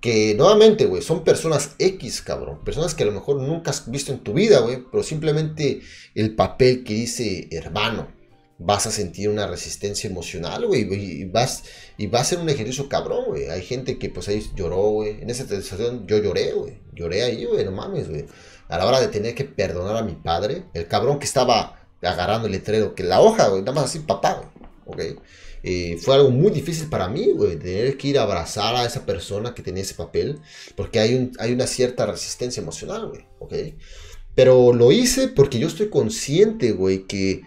Que nuevamente, güey, son personas X, cabrón. Personas que a lo mejor nunca has visto en tu vida, güey. Pero simplemente el papel que dice hermano vas a sentir una resistencia emocional, güey, y vas, y va a ser un ejercicio cabrón, güey. Hay gente que pues ahí lloró, güey. En esa situación yo lloré, güey. Lloré ahí, güey, no mames, güey. A la hora de tener que perdonar a mi padre, el cabrón que estaba agarrando el letrero, que la hoja, güey, nada más así, papá, güey, ¿ok? Y fue algo muy difícil para mí, güey, tener que ir a abrazar a esa persona que tenía ese papel, porque hay, un, hay una cierta resistencia emocional, güey, ¿ok? Pero lo hice porque yo estoy consciente, güey, que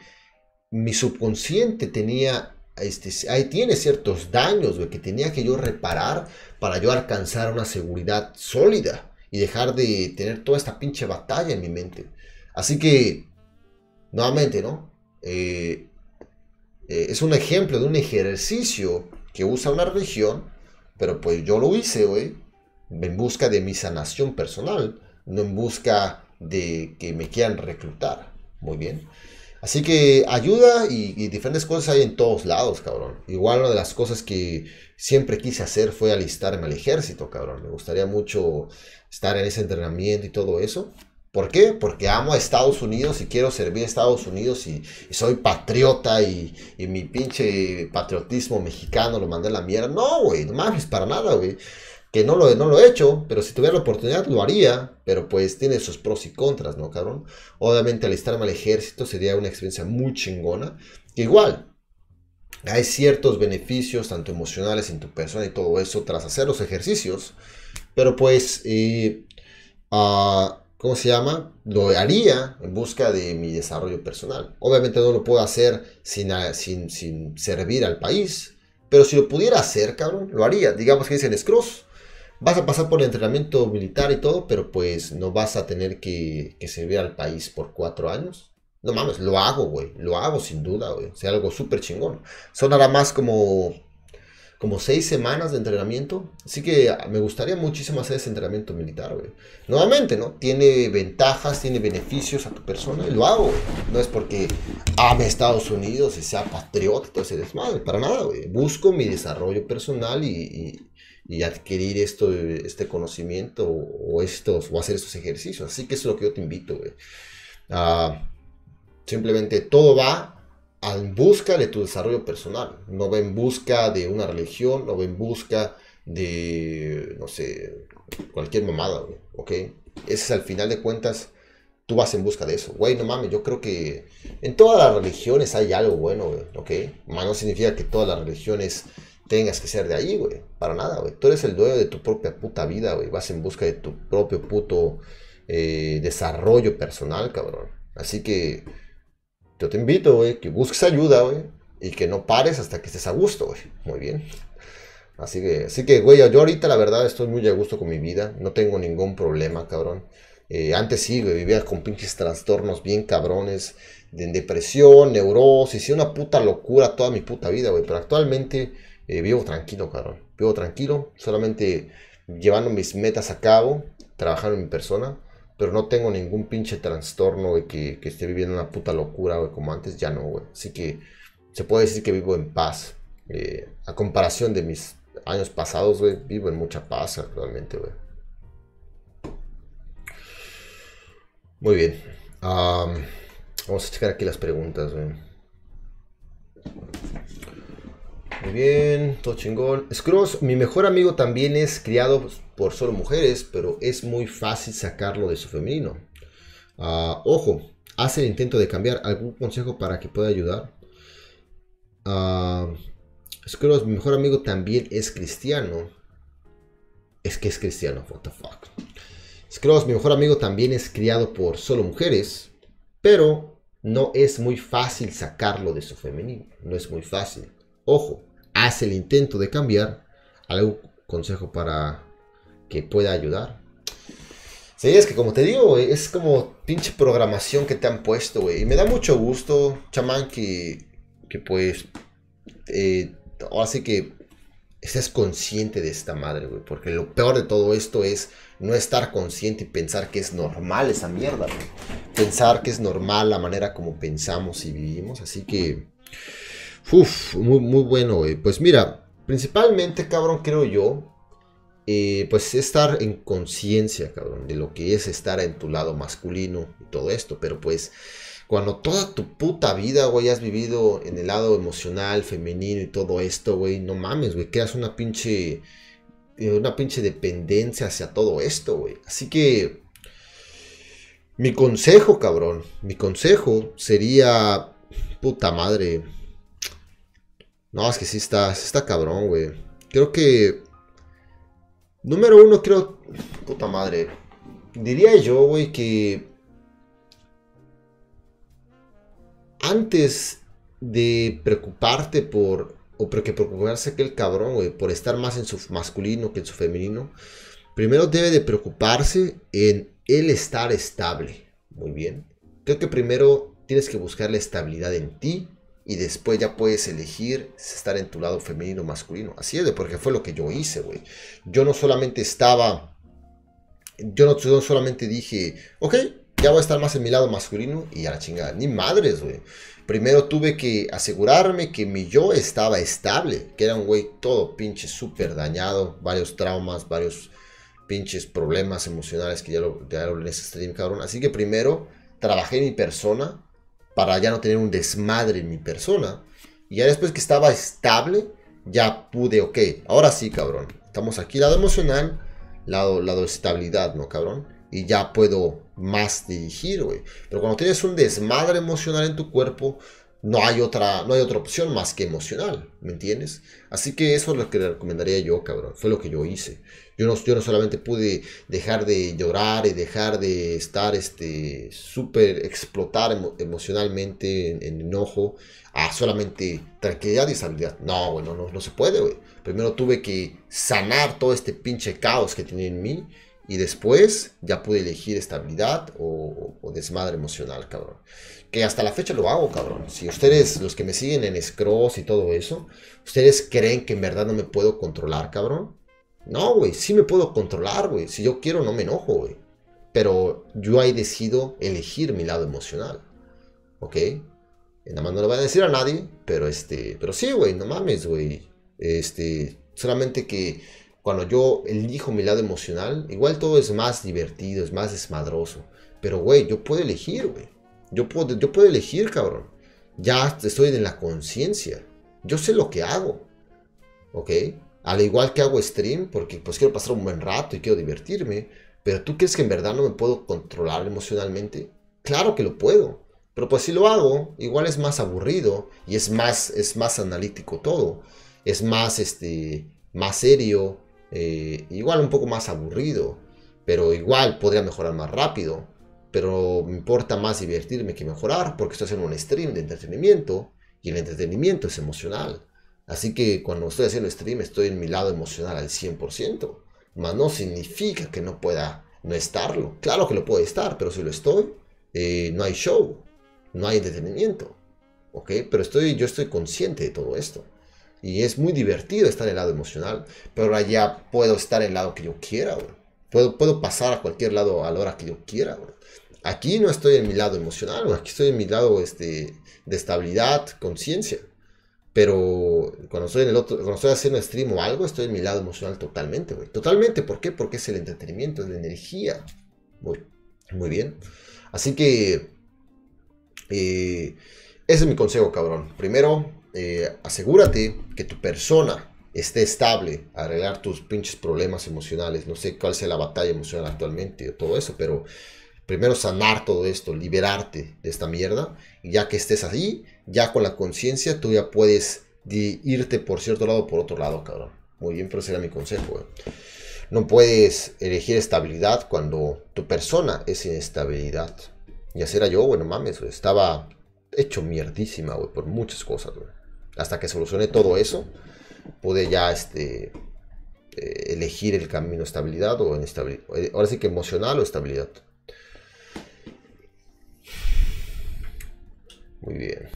mi subconsciente tenía, este, ahí tiene ciertos daños que tenía que yo reparar para yo alcanzar una seguridad sólida y dejar de tener toda esta pinche batalla en mi mente. Así que, nuevamente, ¿no? Eh, eh, es un ejemplo de un ejercicio que usa una religión, pero pues yo lo hice, güey, en busca de mi sanación personal, no en busca de que me quieran reclutar. Muy bien. Así que ayuda y, diferentes cosas hay en todos lados, cabrón. Igual una de las cosas que siempre quise hacer fue alistarme al ejército, cabrón. Me gustaría mucho estar en ese entrenamiento y todo eso. ¿Por qué? Porque amo a Estados Unidos y quiero servir a Estados Unidos y, soy patriota y, mi pinche patriotismo mexicano lo mandé a la mierda. No, güey, no mames, para nada, güey que no lo, no lo he hecho, pero si tuviera la oportunidad lo haría, pero pues tiene sus pros y contras, ¿no, cabrón? Obviamente alistarme al ejército sería una experiencia muy chingona. Igual, hay ciertos beneficios, tanto emocionales en tu persona y todo eso, tras hacer los ejercicios, pero pues, ah, ¿cómo se llama? Lo haría en busca de mi desarrollo personal. Obviamente no lo puedo hacer sin, sin, sin servir al país, pero si lo pudiera hacer, cabrón, lo haría. Digamos que dicen Scrooge vas a pasar por el entrenamiento militar y todo, pero pues no vas a tener que, servir al país por cuatro años. No mames, lo hago, güey. Lo hago sin duda, güey. O sea, algo súper chingón. Son nada más como, como seis semanas de entrenamiento. Así que me gustaría muchísimo hacer ese entrenamiento militar, güey. Nuevamente, ¿no? Tiene ventajas, tiene beneficios a tu persona y lo hago, güey. No es porque ame Estados Unidos y sea patriota todo ese desmadre. Para nada, güey. Busco mi desarrollo personal y adquirir esto, este conocimiento o, estos, o hacer estos ejercicios. Así que eso es lo que yo te invito, simplemente todo va en busca de tu desarrollo personal. No va en busca de una religión, no va en busca de, no sé, cualquier mamada, güey. Ese es al final de cuentas, tú vas en busca de eso. Güey, no mames, yo creo que en todas las religiones hay algo bueno, güey. ¿Ok? no significa que todas las religiones tengas que ser de ahí, güey. Para nada, güey. Tú eres el dueño de tu propia puta vida, güey. Vas en busca de tu propio puto eh, desarrollo personal, cabrón. Así que yo te invito, güey, que busques ayuda, güey. Y que no pares hasta que estés a gusto, güey. Muy bien. Así que, así que, güey, yo ahorita la verdad estoy muy a gusto con mi vida. No tengo ningún problema, cabrón. Eh, antes sí, güey, vivía con pinches trastornos bien cabrones. De depresión, neurosis y una puta locura toda mi puta vida, güey. Pero actualmente eh, vivo tranquilo, cabrón. Vivo tranquilo, solamente llevando mis metas a cabo trabajar en mi persona, pero no tengo ningún pinche trastorno, güey, que, que esté viviendo una puta locura, güey, como antes, ya no, güey. Así que se puede decir que vivo en paz. Eh, a comparación de mis años pasados, güey, vivo en mucha paz actualmente, güey. Muy bien. vamos a checar aquí las preguntas, güey. Muy bien, todo chingón. Scrooge, mi mejor amigo también es criado por solo mujeres, pero es muy fácil sacarlo de su femenino. Ah, ojo, hace el intento de cambiar. ¿Algún consejo para que pueda ayudar? Uh, mi mejor amigo también es cristiano. Es que es cristiano, what the fuck. mi mejor amigo también es criado por solo mujeres, pero no es muy fácil sacarlo de su femenino. No es muy fácil. Ojo, hace el intento de cambiar. ¿Algún consejo para que pueda ayudar? Sí, es que como te digo, es como pinche programación que te han puesto, güey. Y me da mucho gusto, chamán, que que pues, eh, ahora sí que estés consciente de esta madre, güey. Porque lo peor de todo esto es no estar consciente y pensar que es normal esa mierda, güey. Pensar que es normal la manera como pensamos y vivimos. Así que, uff, muy, muy bueno, güey. Pues mira, principalmente, cabrón, creo yo, eh, pues estar en conciencia, cabrón, de lo que es estar en tu lado masculino y todo esto. Pero pues cuando toda tu puta vida, güey, has vivido en el lado emocional, femenino y todo esto, güey, no mames, güey, creas una pinche. Eh, una pinche dependencia hacia todo esto, güey. Así que. Mi consejo, cabrón. Mi consejo sería. Puta madre. No, es que sí está, está cabrón, güey. Creo que. Número uno, creo. Puta madre. Diría yo, güey, que antes de preocuparte por, o que preocuparse aquel cabrón, güey, por estar más en su masculino que en su femenino, primero debe de preocuparse en él estar estable. Muy bien. Creo que primero tienes que buscar la estabilidad en ti y después ya puedes elegir estar en tu lado femenino o masculino. Así es, porque fue lo que yo hice, güey. Yo no solamente estaba, yo no, solamente dije, ok, ya voy a estar más en mi lado masculino y a la chingada. Ni madres, güey. Primero tuve que asegurarme que mi yo estaba estable, que era un güey todo pinche súper dañado, varios traumas, varios pinches problemas emocionales que ya lo, ya lo en ese stream, cabrón. Así que primero trabajé en mi persona para ya no tener un desmadre en mi persona. Y ya después que estaba estable, ya pude, ok, ahora sí, cabrón. Estamos aquí, lado emocional, lado, lado estabilidad, ¿no, cabrón? y ya puedo más dirigir, güey. Pero cuando tienes un desmadre emocional en tu cuerpo, no hay otra, no hay otra opción más que emocional, ¿me entiendes? Así que eso es lo que le recomendaría yo, cabrón. Fue lo que yo hice. Yo no, solamente pude dejar de llorar y dejar de estar, este, súper explotar emocionalmente en, enojo a solamente tranquilidad y estabilidad. No, güey, no, no, no se puede, güey. Primero tuve que sanar todo este pinche caos que tenía en mí y después ya pude elegir estabilidad o, desmadre emocional, cabrón. Que hasta la fecha lo hago, cabrón. Si ustedes, los que me siguen en Scross y todo eso, ¿ustedes creen que en verdad no me puedo controlar, cabrón? No, güey, sí me puedo controlar, güey. Si yo quiero, no me enojo, güey. Pero yo ahí decido elegir mi lado emocional. ¿Ok? nada más no lo voy a decir a nadie, pero este, pero sí, güey, no mames, güey. Este, solamente que cuando yo elijo mi lado emocional, igual todo es más divertido, es más desmadroso. Pero, güey, yo puedo elegir, güey. Yo puedo, yo puedo elegir, cabrón. Ya estoy en la conciencia. Yo sé lo que hago. ¿Ok? Al igual que hago stream, porque pues quiero pasar un buen rato y quiero divertirme. Pero tú crees que en verdad no me puedo controlar emocionalmente? Claro que lo puedo. Pero pues si lo hago, igual es más aburrido y es más, es más analítico todo. Es más, este, más serio, eh, igual un poco más aburrido, pero igual podría mejorar más rápido. Pero me importa más divertirme que mejorar porque estoy haciendo un stream de entretenimiento y el entretenimiento es emocional. Así que cuando estoy haciendo stream estoy en mi lado emocional al 100%. Mas no significa que no pueda no estarlo. Claro que lo puede estar, pero si lo estoy, eh, no hay show, no hay entretenimiento. ¿Ok? Pero estoy, yo estoy consciente de todo esto. Y es muy divertido estar en el lado emocional. Pero ahora ya puedo estar en el lado que yo quiera, Puedo, puedo pasar a cualquier lado a la hora que yo quiera. Aquí no estoy en mi lado emocional, güey. Aquí estoy en mi lado este, de estabilidad, conciencia. Pero cuando estoy, en el otro, cuando estoy haciendo stream o algo, estoy en mi lado emocional totalmente, güey. Totalmente, ¿por qué? Porque es el entretenimiento, es la energía. Muy, muy bien. Así que, eh, ese es mi consejo, cabrón. Primero, eh, asegúrate que tu persona esté estable, arreglar tus pinches problemas emocionales. No sé cuál sea la batalla emocional actualmente, todo eso, pero primero sanar todo esto, liberarte de esta mierda. Ya que estés ahí, ya con la conciencia, tú ya puedes irte por cierto lado o por otro lado, cabrón. Muy bien, pero ese era mi consejo, güey. No puedes elegir estabilidad cuando tu persona es inestabilidad. Y así era yo, bueno, mames, Estaba hecho mierdísima, güey, por muchas cosas, güey. Hasta que solucioné todo eso, pude ya, este, eh, elegir el camino estabilidad o inestabilidad. Eh, ahora sí que emocional o estabilidad. Muy bien.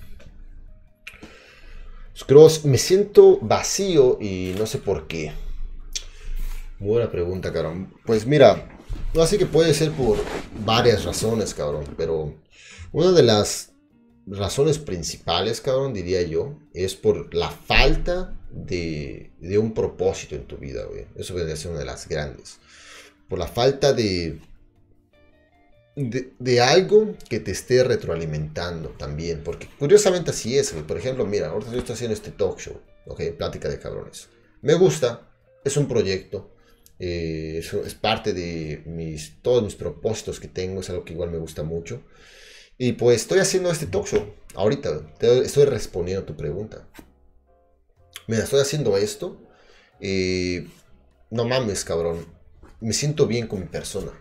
Cross, me siento vacío y no sé por qué. Buena pregunta, cabrón. Pues mira, así que puede ser por varias razones, cabrón. Pero una de las razones principales, cabrón, diría yo, es por la falta de, de un propósito en tu vida, güey. Eso debería ser una de las grandes. Por la falta de, de, algo que te esté retroalimentando también. Porque curiosamente así es, Por ejemplo, mira, ahorita yo estoy haciendo este talk show, ¿ok? Plática de cabrones. Me gusta, es un proyecto, eh, es, parte de mis, todos mis propósitos que tengo, es algo que igual me gusta mucho. Y pues estoy haciendo este talk show ahorita, estoy respondiendo a tu pregunta. Mira, estoy haciendo esto. Eh, no mames, cabrón. Me siento bien con mi persona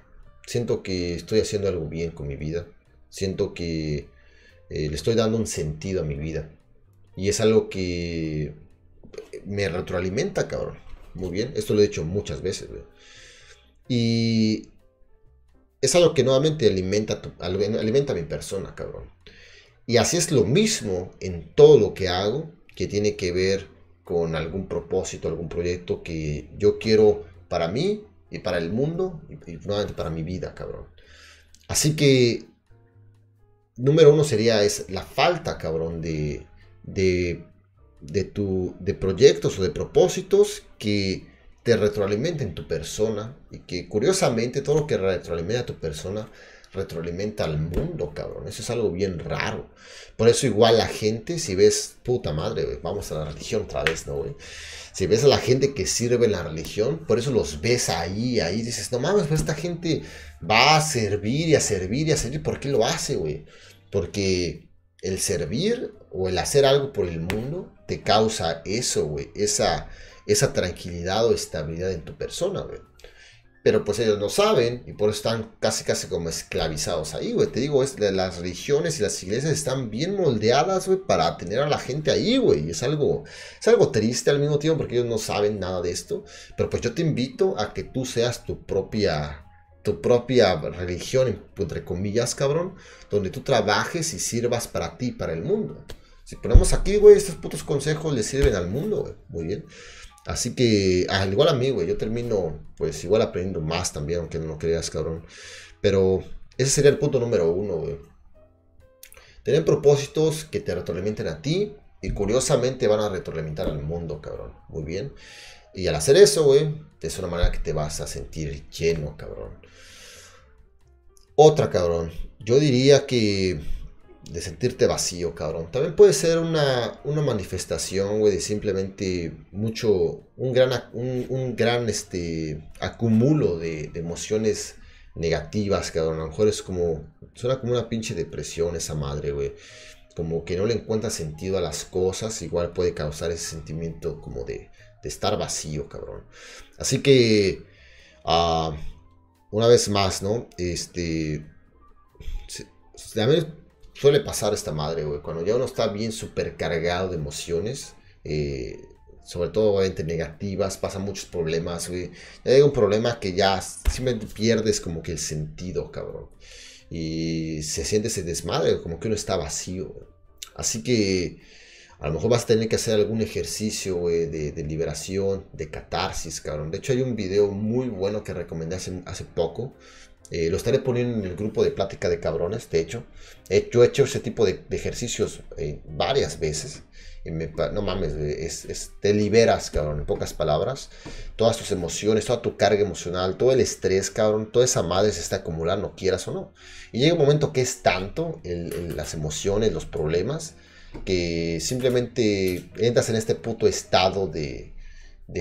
siento que estoy haciendo algo bien con mi vida. Siento que eh, le estoy dando un sentido a mi vida. Y es algo que me retroalimenta, cabrón. Muy bien. Esto lo he dicho muchas veces, Y es algo que nuevamente alimenta, alimenta a mi persona, cabrón. Y así es lo mismo en todo lo que hago que tiene que ver con algún propósito, algún proyecto que yo quiero para mí y para el mundo y, nuevamente para mi vida, cabrón. Así que, número uno sería es la falta, cabrón, de, de, de, tu, de proyectos o de propósitos que te retroalimenten tu persona y que curiosamente todo lo que retroalimenta a tu persona retroalimenta al mundo, cabrón. Eso es algo bien raro. Por eso igual la gente, si ves, puta madre, vamos a la religión otra vez, ¿no, güey? Si ves a la gente que sirve en la religión, por eso los ves ahí, ahí dices, no mames, pues esta gente va a servir y a servir y a servir. ¿Por qué lo hace, güey? Porque el servir o el hacer algo por el mundo te causa eso, güey. Esa, esa tranquilidad o estabilidad en tu persona, güey. Pero pues ellos no saben y por eso están casi casi como esclavizados ahí, güey. Te digo, es, las religiones y las iglesias están bien moldeadas, güey, para tener a la gente ahí, güey. Es algo, es algo triste al mismo tiempo porque ellos no saben nada de esto. Pero pues yo te invito a que tú seas tu propia, tu propia religión, entre comillas, cabrón. Donde tú trabajes y sirvas para ti, para el mundo. Si ponemos aquí, güey, estos putos consejos le sirven al mundo, güey. Muy bien. Así que, al igual a mí, güey, yo termino, pues, igual aprendiendo más también, aunque no lo creas, cabrón. Pero ese sería el punto número uno, güey. Tener propósitos que te retroalimenten a ti y curiosamente van a retroalimentar al mundo, cabrón. Muy bien. Y al hacer eso, güey, es una manera que te vas a sentir lleno, cabrón. Otra, cabrón. Yo diría que de sentirte vacío, cabrón. También puede ser una, una manifestación, güey, de simplemente mucho, un gran, un, gran este, acumulo de, emociones negativas, cabrón. A lo mejor es como, suena como una pinche depresión esa madre, güey. Como que no le encuentra sentido a las cosas, igual puede causar ese sentimiento como de, de estar vacío, cabrón. Así que, uh, una vez más, ¿no? Este, también suele pasar esta madre, güey. Cuando ya uno está bien supercargado de emociones, eh, sobre todo obviamente negativas, pasan muchos problemas, güey. Ya llega un problema que ya simplemente pierdes como que el sentido, cabrón. Y se siente ese desmadre, como que uno está vacío. Así que A lo mejor vas a tener que hacer algún ejercicio, de, liberación, de catarsis, cabrón. De hecho, hay un video muy bueno que recomendé hace poco. Eh, lo estaré poniendo en el grupo de plática de cabrones, de hecho. yo he hecho ese tipo de, ejercicios eh, varias veces. No mames, es, te liberas, cabrón, en pocas palabras. Todas tus emociones, toda tu carga emocional, todo el estrés, cabrón, toda esa madre se está acumulando, quieras o no. Y llega un momento que es tanto las emociones, los problemas, que simplemente entras en este puto estado de,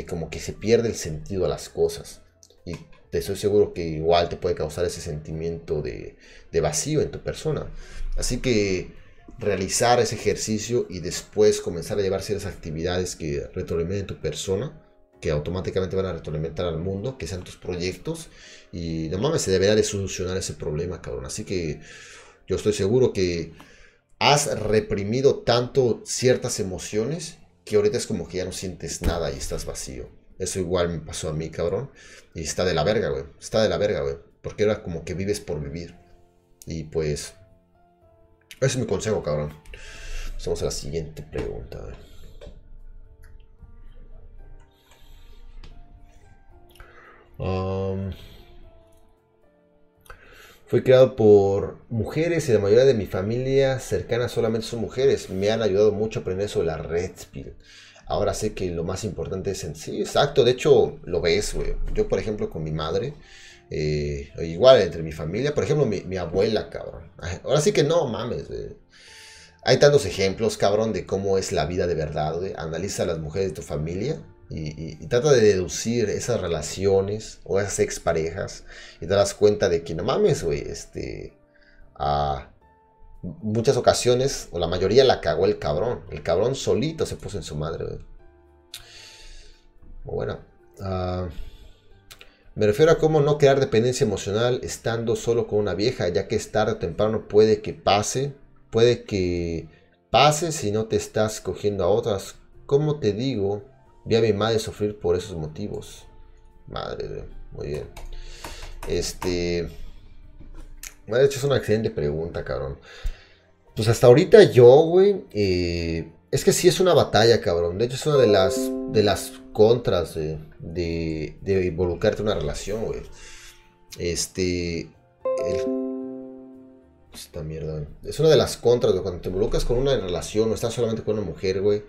como que se pierde el sentido a las cosas. Te estoy seguro que igual te puede causar ese sentimiento de, de vacío en tu persona. Así que realizar ese ejercicio y después comenzar a llevar ciertas actividades que retroalimenten tu persona, que automáticamente van a retroalimentar al mundo, que sean tus proyectos. Y no mames, se deberá de solucionar ese problema, cabrón. Así que yo estoy seguro que has reprimido tanto ciertas emociones que ahorita es como que ya no sientes nada y estás vacío. Eso igual me pasó a mí, cabrón. Y está de la verga, güey. Está de la verga, güey. Porque era como que vives por vivir. Y pues... Ese es mi consejo, cabrón. Vamos a la siguiente pregunta. Fui criado por mujeres y la mayoría de mi familia cercana solamente son mujeres. Me han ayudado mucho a aprender sobre la red pill. Ahora sé que lo más importante es en sí. Exacto, de hecho lo ves, güey. Yo, por ejemplo, con mi madre, eh, igual entre mi familia, por ejemplo, mi, abuela, cabrón. Ahora sí que no, mames, güey. Hay tantos ejemplos, cabrón, de cómo es la vida de verdad, güey. Analiza a las mujeres de tu familia y, trata de deducir esas relaciones o esas exparejas y te das cuenta de que no mames, güey, este, a muchas ocasiones, o la mayoría la cagó el cabrón. El cabrón solito se puso en su madre. Bueno, ah, me refiero a cómo no crear dependencia emocional estando solo con una vieja, ya que tarde o temprano puede que pase, puede que pase si no te estás cogiendo a otras. ¿Cómo te digo? Vi a mi madre sufrir por esos motivos. Madre, muy bien. Este. De hecho, es una excelente pregunta, cabrón. Pues hasta ahorita yo, güey. Eh, es que sí es una batalla, cabrón. De hecho, es una de las, de las contras de, de, involucrarte en una relación, güey. Este. esta mierda. Es una de las contras de cuando te involucras con una relación o estás solamente con una mujer, güey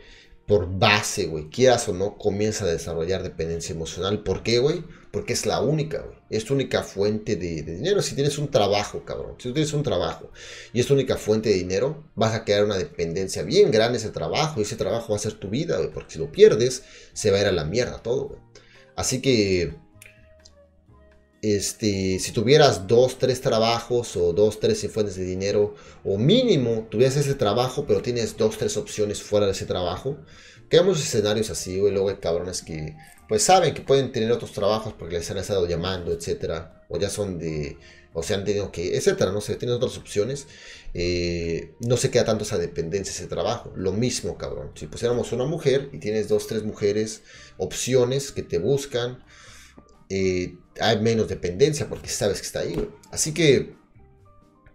por base, güey, quieras o no, comienza a desarrollar dependencia emocional. ¿Por qué, güey? Porque es la única, güey. Es tu única fuente de, dinero. Si tienes un trabajo, cabrón. Si tienes un trabajo y es tu única fuente de dinero, vas a crear una dependencia bien grande ese trabajo. Y ese trabajo va a ser tu vida, güey. Porque si lo pierdes, se va a ir a la mierda todo, güey. Así que este, si tuvieras dos, tres trabajos o dos, tres fuentes de dinero, o mínimo tuvieras ese trabajo, pero tienes dos, tres opciones fuera de ese trabajo, quedamos escenarios así, güey, luego hay cabrones que, pues saben que pueden tener otros trabajos porque les han estado llamando, etcétera, o ya son de, o se han tenido que, etcétera, no sé, tienen otras opciones, eh, no se queda tanto esa dependencia, ese trabajo. Lo mismo, cabrón, si pusiéramos una mujer y tienes dos, tres mujeres, opciones que te buscan, eh, hay menos dependencia porque sabes que está ahí, güey. Así que,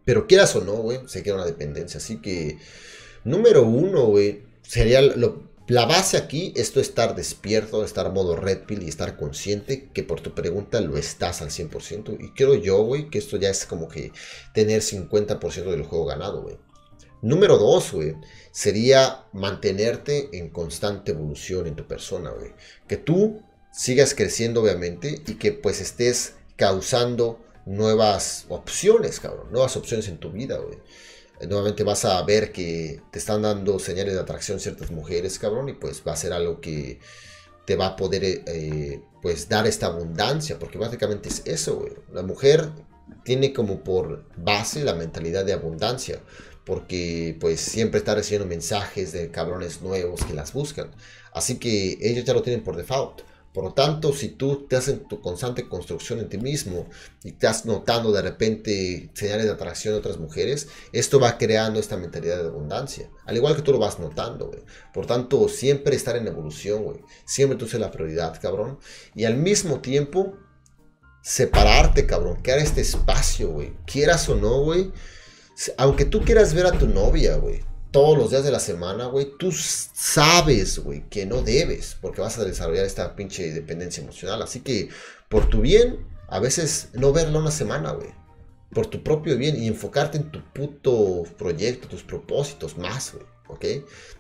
pero quieras o no, güey, se queda una dependencia. Así que, número uno, güey, sería la base aquí, esto estar despierto, estar modo red pill y estar consciente que por tu pregunta lo estás al 100%. Y creo yo, güey, que esto ya es como que tener 50% del juego ganado, güey. Número dos, güey, sería mantenerte en constante evolución en tu persona, güey. Que tú sigas creciendo obviamente y que pues estés causando nuevas opciones, cabrón, nuevas opciones en tu vida, güey. Eh, nuevamente vas a ver que te están dando señales de atracción ciertas mujeres, cabrón, y pues va a ser algo que te va a poder, eh, pues, dar esta abundancia, porque básicamente es eso, güey. La mujer tiene como por base la mentalidad de abundancia, porque pues siempre está recibiendo mensajes de cabrones nuevos que las buscan. Así que ellos ya lo tienen por default. Por lo tanto, si tú te haces tu constante construcción en ti mismo y estás notando de repente señales de atracción de otras mujeres, esto va creando esta mentalidad de abundancia. Al igual que tú lo vas notando, güey. Por tanto, siempre estar en evolución, güey. Siempre tú seas la prioridad, cabrón. Y al mismo tiempo, separarte, cabrón. Crear este espacio, güey. Quieras o no, güey. Aunque tú quieras ver a tu novia, güey todos los días de la semana, güey, tú sabes, güey, que no debes, porque vas a desarrollar esta pinche dependencia emocional. Así que, por tu bien, a veces no verla una semana, güey. Por tu propio bien y enfocarte en tu puto proyecto, tus propósitos más, güey. ¿Ok?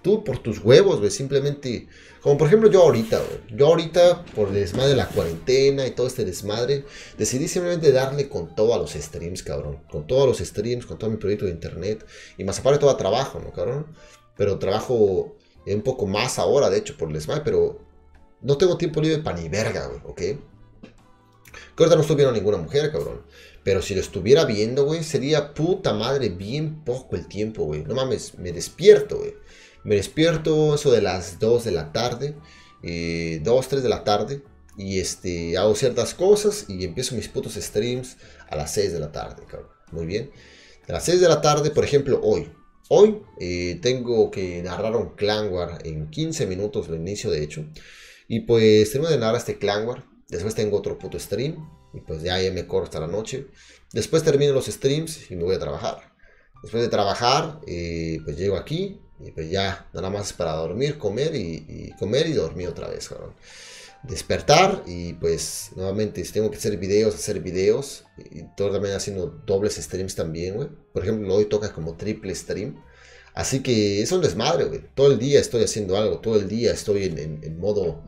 Tú por tus huevos, güey, simplemente. Como por ejemplo yo ahorita, güey. Yo ahorita, por el desmadre de la cuarentena y todo este desmadre, decidí simplemente darle con todo a los streams, cabrón. Con todos los streams, con todo mi proyecto de internet. Y más aparte todo trabajo, ¿no, cabrón? Pero trabajo un poco más ahora, de hecho, por el desmadre, pero no tengo tiempo libre para ni verga, güey, ¿ok? Que ahorita no estoy viendo a ninguna mujer, cabrón. Pero si lo estuviera viendo, güey, sería puta madre bien poco el tiempo, güey. No mames, me despierto, güey. Me despierto eso de las 2 de la tarde, eh, 2, 3 de la tarde. Y este, hago ciertas cosas y empiezo mis putos streams a las 6 de la tarde, cabrón. Muy bien. A las 6 de la tarde, por ejemplo, hoy. Hoy eh, tengo que narrar un clan war en 15 minutos, lo inicio de hecho. Y pues tengo de narrar este clan war Después tengo otro puto stream. Y pues ya, ya me corro hasta la noche. Después termino los streams y me voy a trabajar. Después de trabajar, eh, pues llego aquí. Y pues ya, nada más para dormir, comer y, comer y dormir otra vez, Despertar y pues nuevamente si tengo que hacer videos, hacer videos. Y todo también haciendo dobles streams también, güey. Por ejemplo, hoy toca como triple stream. Así que es un desmadre, güey. Todo el día estoy haciendo algo, todo el día estoy en modo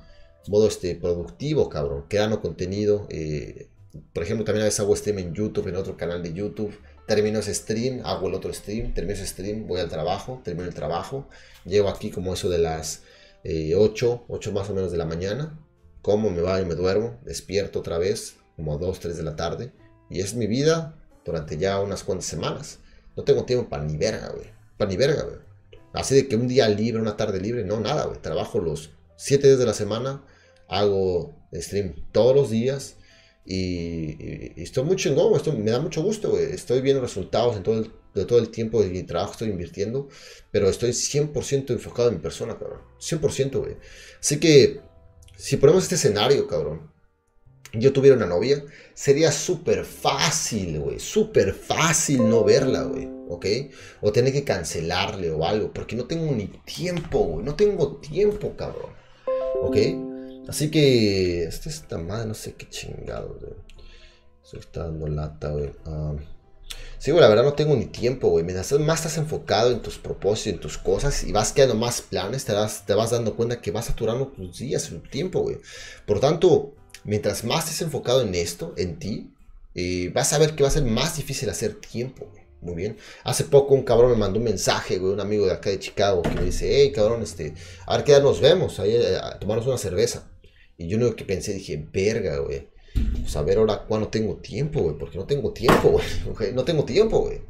modo este, productivo, cabrón, creando contenido. Eh, por ejemplo, también a veces hago stream en YouTube, en otro canal de YouTube. Termino ese stream, hago el otro stream, termino ese stream, voy al trabajo, termino el trabajo. Llego aquí como eso de las 8, eh, 8 más o menos de la mañana. Como me y me duermo, despierto otra vez, como a 2, 3 de la tarde. Y es mi vida durante ya unas cuantas semanas. No tengo tiempo para ni verga, güey. Para ni verga, güey. Así de que un día libre, una tarde libre, no, nada, güey. Trabajo los 7 días de la semana, hago stream todos los días y, estoy muy chingón, esto me da mucho gusto, Estoy viendo resultados de todo el tiempo de mi trabajo estoy invirtiendo, pero estoy 100% enfocado en mi persona, cabrón. 100%, güey. Así que, si ponemos este escenario, cabrón, yo tuviera una novia, sería súper fácil, güey. Súper fácil no verla, güey. ¿Ok? O tener que cancelarle o algo, porque no tengo ni tiempo, güey. No tengo tiempo, cabrón. ¿Ok? Así que, este está mal, no sé qué chingado, güey. Se está dando lata, güey. Ah, sí, güey, la verdad no tengo ni tiempo, güey. Mientras más estás enfocado en tus propósitos, en tus cosas, y vas quedando más planes, te vas, te vas dando cuenta que vas saturando tus días, tu tiempo, güey. Por tanto, mientras más estés enfocado en esto, en ti, eh, vas a ver que va a ser más difícil hacer tiempo, güey. Muy bien. Hace poco un cabrón me mandó un mensaje, güey, un amigo de acá de Chicago, que me dice, hey, cabrón, este, a ver qué día nos vemos, ahí eh, a tomarnos una cerveza. Y yo lo que pensé, dije, verga, güey. Pues a ver ahora cuándo tengo tiempo, güey. Porque no tengo tiempo, güey. No tengo tiempo, güey.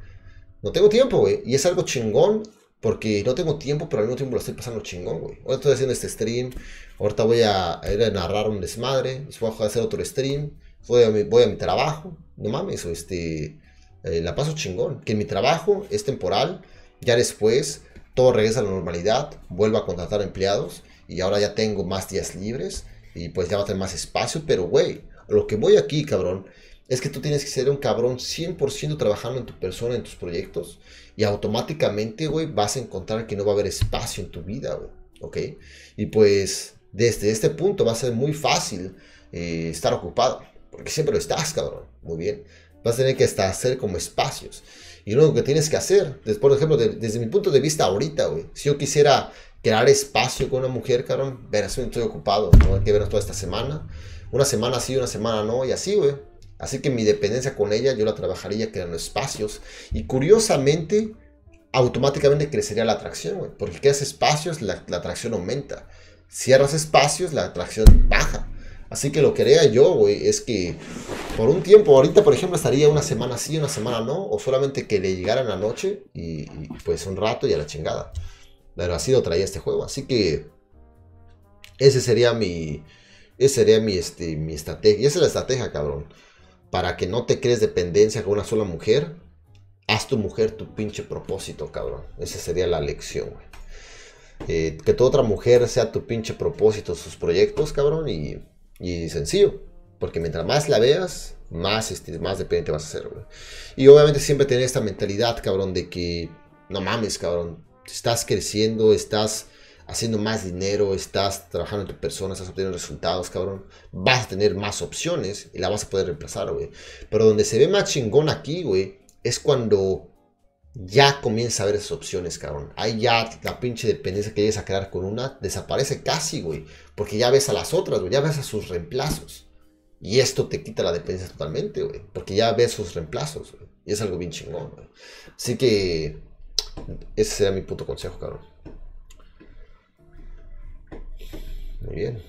No tengo tiempo, güey. Y es algo chingón porque no tengo tiempo, pero al mismo tiempo lo estoy pasando chingón, güey. Ahora estoy haciendo este stream. Ahorita voy a ir a narrar un desmadre. Voy a hacer otro stream. Voy a mi, voy a mi trabajo. No mames, este, eh, la paso chingón. Que mi trabajo es temporal. Ya después todo regresa a la normalidad. Vuelvo a contratar empleados. Y ahora ya tengo más días libres y pues ya va a tener más espacio, pero güey, lo que voy aquí, cabrón, es que tú tienes que ser un cabrón 100% trabajando en tu persona, en tus proyectos, y automáticamente, güey, vas a encontrar que no va a haber espacio en tu vida, güey, ¿ok? Y pues desde este punto va a ser muy fácil eh, estar ocupado, porque siempre lo estás, cabrón, muy bien. Vas a tener que estar, hacer como espacios. Y lo que tienes que hacer, por ejemplo, desde mi punto de vista ahorita, güey, si yo quisiera crear espacio con una mujer, cabrón, verás, estoy ocupado, no hay que vernos toda esta semana. Una semana sí, una semana no, y así, güey. Así que mi dependencia con ella yo la trabajaría creando espacios. Y curiosamente, automáticamente crecería la atracción, güey. Porque creas espacios, la, la, atracción aumenta. Cierras espacios, la atracción baja. Así que lo que haría yo, güey, es que por un tiempo, ahorita por ejemplo estaría una semana sí, una semana no, o solamente que le llegara en la noche y, y pues un rato y a la chingada. Pero así lo traía este juego. Así que ese sería mi, ese sería mi, este, mi estrategia. Esa es la estrategia, cabrón. Para que no te crees dependencia con una sola mujer, haz tu mujer tu pinche propósito, cabrón. Esa sería la lección, güey. Eh, que tu otra mujer sea tu pinche propósito, sus proyectos, cabrón. Y, y sencillo. Porque mientras más la veas, más, este, más dependiente vas a ser, güey. Y obviamente siempre tener esta mentalidad, cabrón, de que no mames, cabrón estás creciendo, estás haciendo más dinero, estás trabajando en tu persona, estás obteniendo resultados, cabrón, vas a tener más opciones y la vas a poder reemplazar, güey. Pero donde se ve más chingón aquí, güey, es cuando ya comienza a ver esas opciones, cabrón. Ahí ya la pinche dependencia que llegues a crear con una desaparece casi, güey. Porque ya ves a las otras, güey, ya ves a sus reemplazos. Y esto te quita la dependencia totalmente, güey. Porque ya ves sus reemplazos, güey. Y es algo bien chingón, güey. Así que ese será mi puto consejo, cabrón. Muy bien.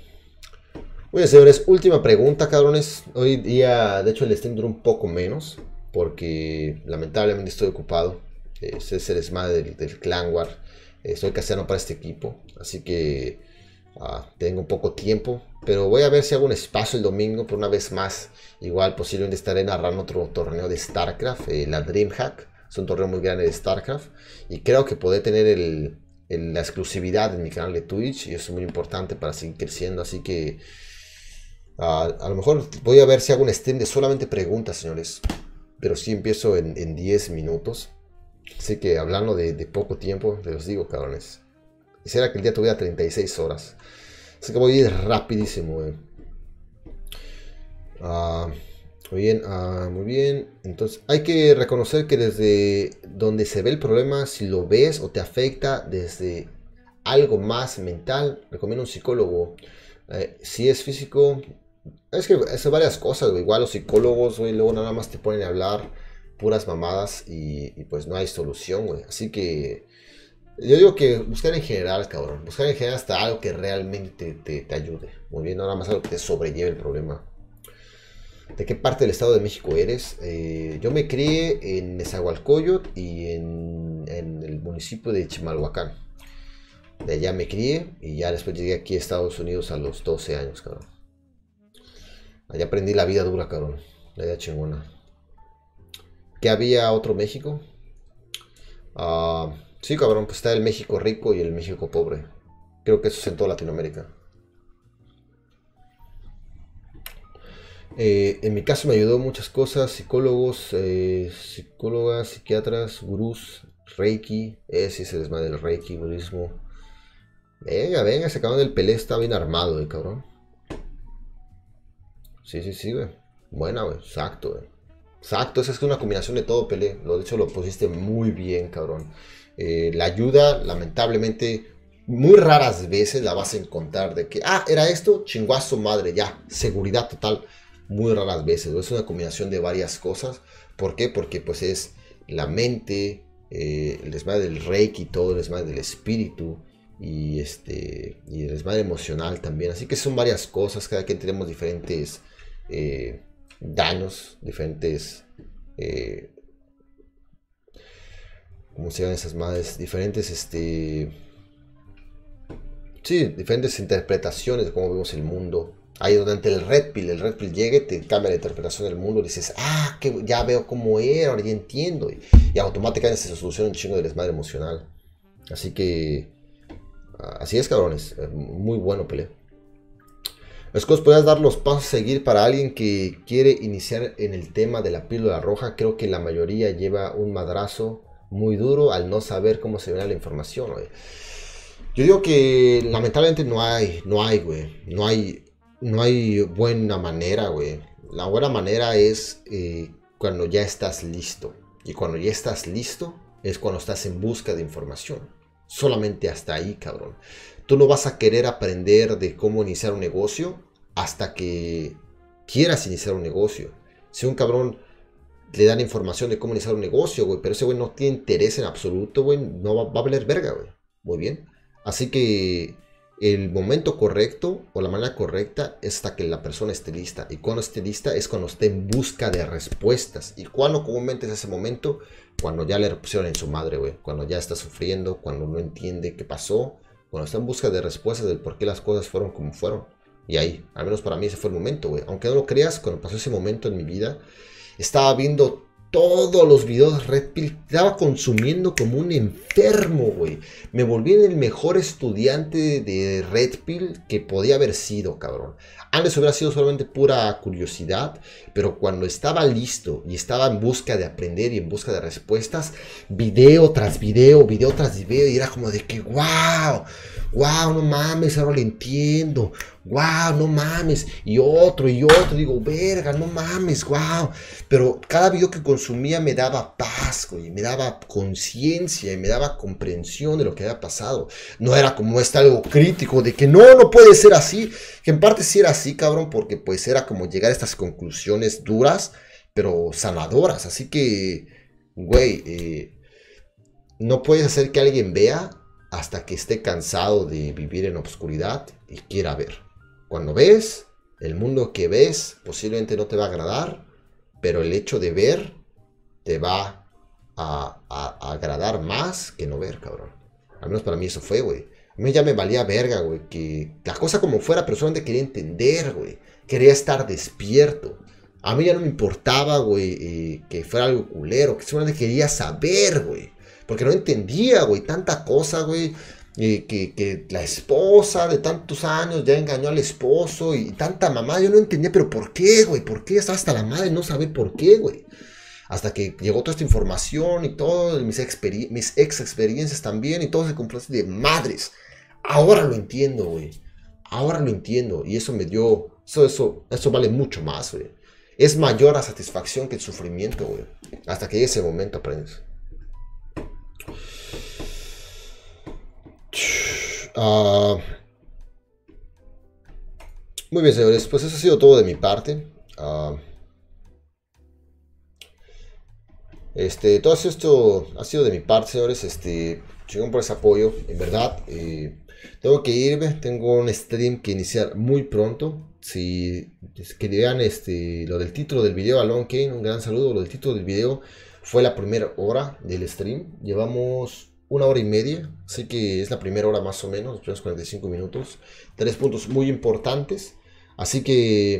Muy señores, última pregunta, cabrones. Hoy día, de hecho, el stream duró un poco menos. Porque lamentablemente estoy ocupado. Es el desmadre del, del Clan War. Estoy castellano para este equipo. Así que ah, tengo poco tiempo. Pero voy a ver si hago un espacio el domingo. Por una vez más. Igual posiblemente estaré narrando otro torneo de StarCraft. Eh, la DreamHack. Es un torneo muy grande de StarCraft. Y creo que podré tener el, la exclusividad en mi canal de Twitch y eso es muy importante para seguir creciendo. Así que a lo mejor voy a ver si hago un stream de solamente preguntas, señores. Pero sí empiezo en, 10 minutos. Así que hablando de, poco tiempo, les digo, cabrones. Quisiera que el día tuviera 36 horas. Así que voy a ir rapidísimo. Eh. Ah, muy bien, ah, muy bien. Entonces, hay que reconocer que desde donde se ve el problema, si lo ves o te afecta desde algo más mental, recomiendo un psicólogo. Eh, si es físico, es que es varias cosas, Igual los psicólogos, güey, luego nada más te ponen a hablar puras mamadas y, pues no hay solución, güey. Así que yo digo que buscar en general, cabrón. Buscar en general hasta algo que realmente te, te ayude. Muy bien, nada más algo que te sobrelleve el problema. ¿De qué parte del Estado de México eres? Eh, yo me crié en Nezahualcóyotl y en, el municipio de Chimalhuacán. De allá me crié y ya después llegué aquí a Estados Unidos a los 12 años, cabrón. Allá aprendí la vida dura, cabrón. La vida chingona. ¿Qué había otro México? Ah, sí, cabrón, pues está el México rico y el México pobre. Creo que eso es en toda Latinoamérica. Eh, en mi caso me ayudó muchas cosas, psicólogos, eh, psicólogas, psiquiatras, gurús, reiki, ese es el desmadre del reiki, budismo. Venga, venga, se acaban del pelé, está bien armado, eh, cabrón. Sí, sí, sí, güey. Buena, exacto. Exacto, esa es una combinación de todo, Pelé. Lo, de hecho, lo pusiste muy bien, cabrón. la ayuda, lamentablemente, muy raras veces la vas a encontrar de que, ah, era esto, chinguazo madre, ya, seguridad total muy raras veces. Es una combinación de varias cosas. ¿Por qué? Porque pues es la mente, eh, el desmadre del reiki, todo el desmadre del espíritu y, este, y el desmadre emocional también. Así que son varias cosas. Cada quien tenemos diferentes eh, daños, diferentes... Eh, ¿Cómo se llaman esas madres? Diferentes, este... Sí, diferentes interpretaciones de cómo vemos el mundo. Ahí donde el Red Pill, el Red Pill llegue, te cambia la interpretación del mundo. Y dices, ah, que ya veo cómo era, ahora ya entiendo. Y, automáticamente se soluciona un chingo de desmadre emocional. Así que, así es, cabrones. Muy bueno, pelea. Escos, ¿podrías dar los pasos a seguir para alguien que quiere iniciar en el tema de la píldora roja? Creo que la mayoría lleva un madrazo muy duro al no saber cómo se ve la información, Yo digo que lamentablemente no hay, no hay, güey. No hay no hay buena manera, güey. La buena manera es eh, cuando ya estás listo. Y cuando ya estás listo es cuando estás en busca de información. Solamente hasta ahí, cabrón. Tú no vas a querer aprender de cómo iniciar un negocio hasta que quieras iniciar un negocio. Si un cabrón le dan información de cómo iniciar un negocio, güey, pero ese güey no tiene interés en absoluto, güey, no va, va a valer verga, güey. Muy bien. Así que el momento correcto o la manera correcta hasta que la persona esté lista. Y cuando esté lista es cuando esté en busca de respuestas. ¿Y cuando comúnmente es ese momento? Cuando ya le pusieron en su madre, güey. Cuando ya está sufriendo, cuando no entiende qué pasó. Cuando está en busca de respuestas del por qué las cosas fueron como fueron. Y ahí, al menos para mí ese fue el momento, güey. Aunque no lo creas, cuando pasó ese momento en mi vida, estaba viendo todos los videos de Red Pill. Estaba consumiendo como un enfermo, güey. Me volví el mejor estudiante de Red Pill que podía haber sido, cabrón. Antes hubiera sido solamente pura curiosidad, pero cuando estaba listo y estaba en busca de aprender y en busca de respuestas, video tras video, video tras video, y era como de que, wow, wow, no mames, ahora lo entiendo, wow, no mames, y otro y otro, digo, verga, no mames, wow, pero cada video que consumía me daba paz, güey, me daba conciencia y me daba comprensión de lo que había pasado, no era como este algo crítico de que no, no puede ser así, que en parte sí era así, cabrón, porque pues era como llegar a estas conclusiones duras, pero sanadoras, así que, güey, eh, no puedes hacer que alguien vea hasta que esté cansado de vivir en obscuridad y quiera ver. Cuando ves, el mundo que ves posiblemente no te va a agradar, pero el hecho de ver te va a, agradar más que no ver, cabrón. Al menos para mí eso fue, güey. A mí ya me valía verga, güey, que la cosa como fuera, pero solamente quería entender, güey. Quería estar despierto. A mí ya no me importaba, güey, eh, que fuera algo culero, que solamente quería saber, güey. Porque no entendía, güey, tanta cosa, güey. Eh, que, la esposa de tantos años ya engañó al esposo y tanta mamá, yo no entendía, pero ¿por qué, güey? ¿Por qué? Hasta la madre no sabe por qué, güey. Hasta que llegó toda esta información y todo, mis, mis ex experiencias también, y todo se compró de madres. Ahora lo entiendo, güey. Ahora lo entiendo. Y eso me dio. Eso, eso, eso vale mucho más, güey. Es mayor la satisfacción que el sufrimiento, güey. Hasta que llegue ese momento aprendes. Ah, muy bien, señores. Pues eso ha sido todo de mi parte. Ah, este, todo esto ha sido de mi parte, señores. Este, chingón por ese apoyo, en verdad. Eh, tengo que irme, tengo un stream que iniciar muy pronto. Si querían este, lo del título del video, a Long Kane, un gran saludo. Lo del título del video fue la primera hora del stream. Llevamos una hora y media, así que es la primera hora más o menos, los primeros 45 minutos. Tres puntos muy importantes, así que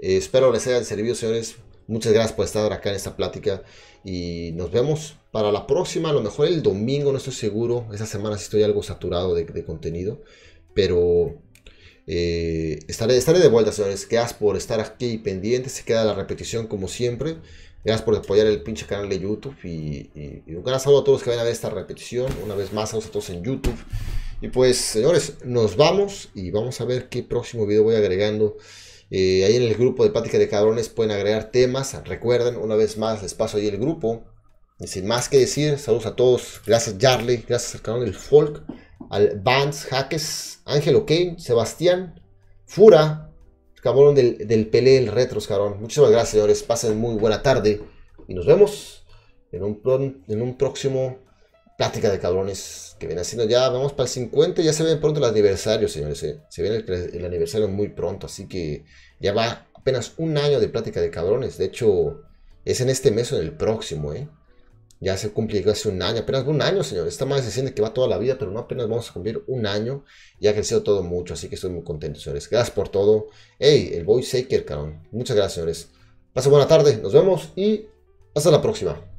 eh, espero les haya servido, señores. Muchas gracias por estar acá en esta plática y nos vemos para la próxima, a lo mejor el domingo, no estoy seguro. Esa semana sí estoy algo saturado de, contenido, pero eh, estaré, estaré de vuelta, señores. Gracias por estar aquí pendiente. Se queda la repetición como siempre. Gracias por apoyar el pinche canal de YouTube y, un gran saludo a todos que vayan a ver esta repetición. Una vez más, a todos en YouTube. Y pues, señores, nos vamos y vamos a ver qué próximo video voy agregando. Eh, ahí en el grupo de Pática de Cabrones pueden agregar temas. Recuerden, una vez más, les paso ahí el grupo. Y sin más que decir, saludos a todos. Gracias, Jarley. Gracias al canal del Folk. Al Vance, Jaques, Ángel O'Kane, Sebastián, Fura, cabrón del, del Pelé, el retros, cabrón. Muchísimas gracias, señores. Pasen muy buena tarde. Y nos vemos en un, en un próximo Plática de Cabrones que viene haciendo ya. Vamos para el 50. Ya se ve pronto el aniversario, señores. Eh. Se viene el, aniversario muy pronto. Así que ya va apenas un año de Plática de Cabrones. De hecho, es en este mes o en el próximo, ¿eh? Ya se cumple hace un año, apenas un año, señores. Esta madre se siente que va toda la vida, pero no apenas vamos a cumplir un año. Y ha crecido todo mucho, así que estoy muy contento, señores. Gracias por todo. Hey, el Boy Saker, cabrón. Muchas gracias, señores. Pasen buena tarde, nos vemos y hasta la próxima.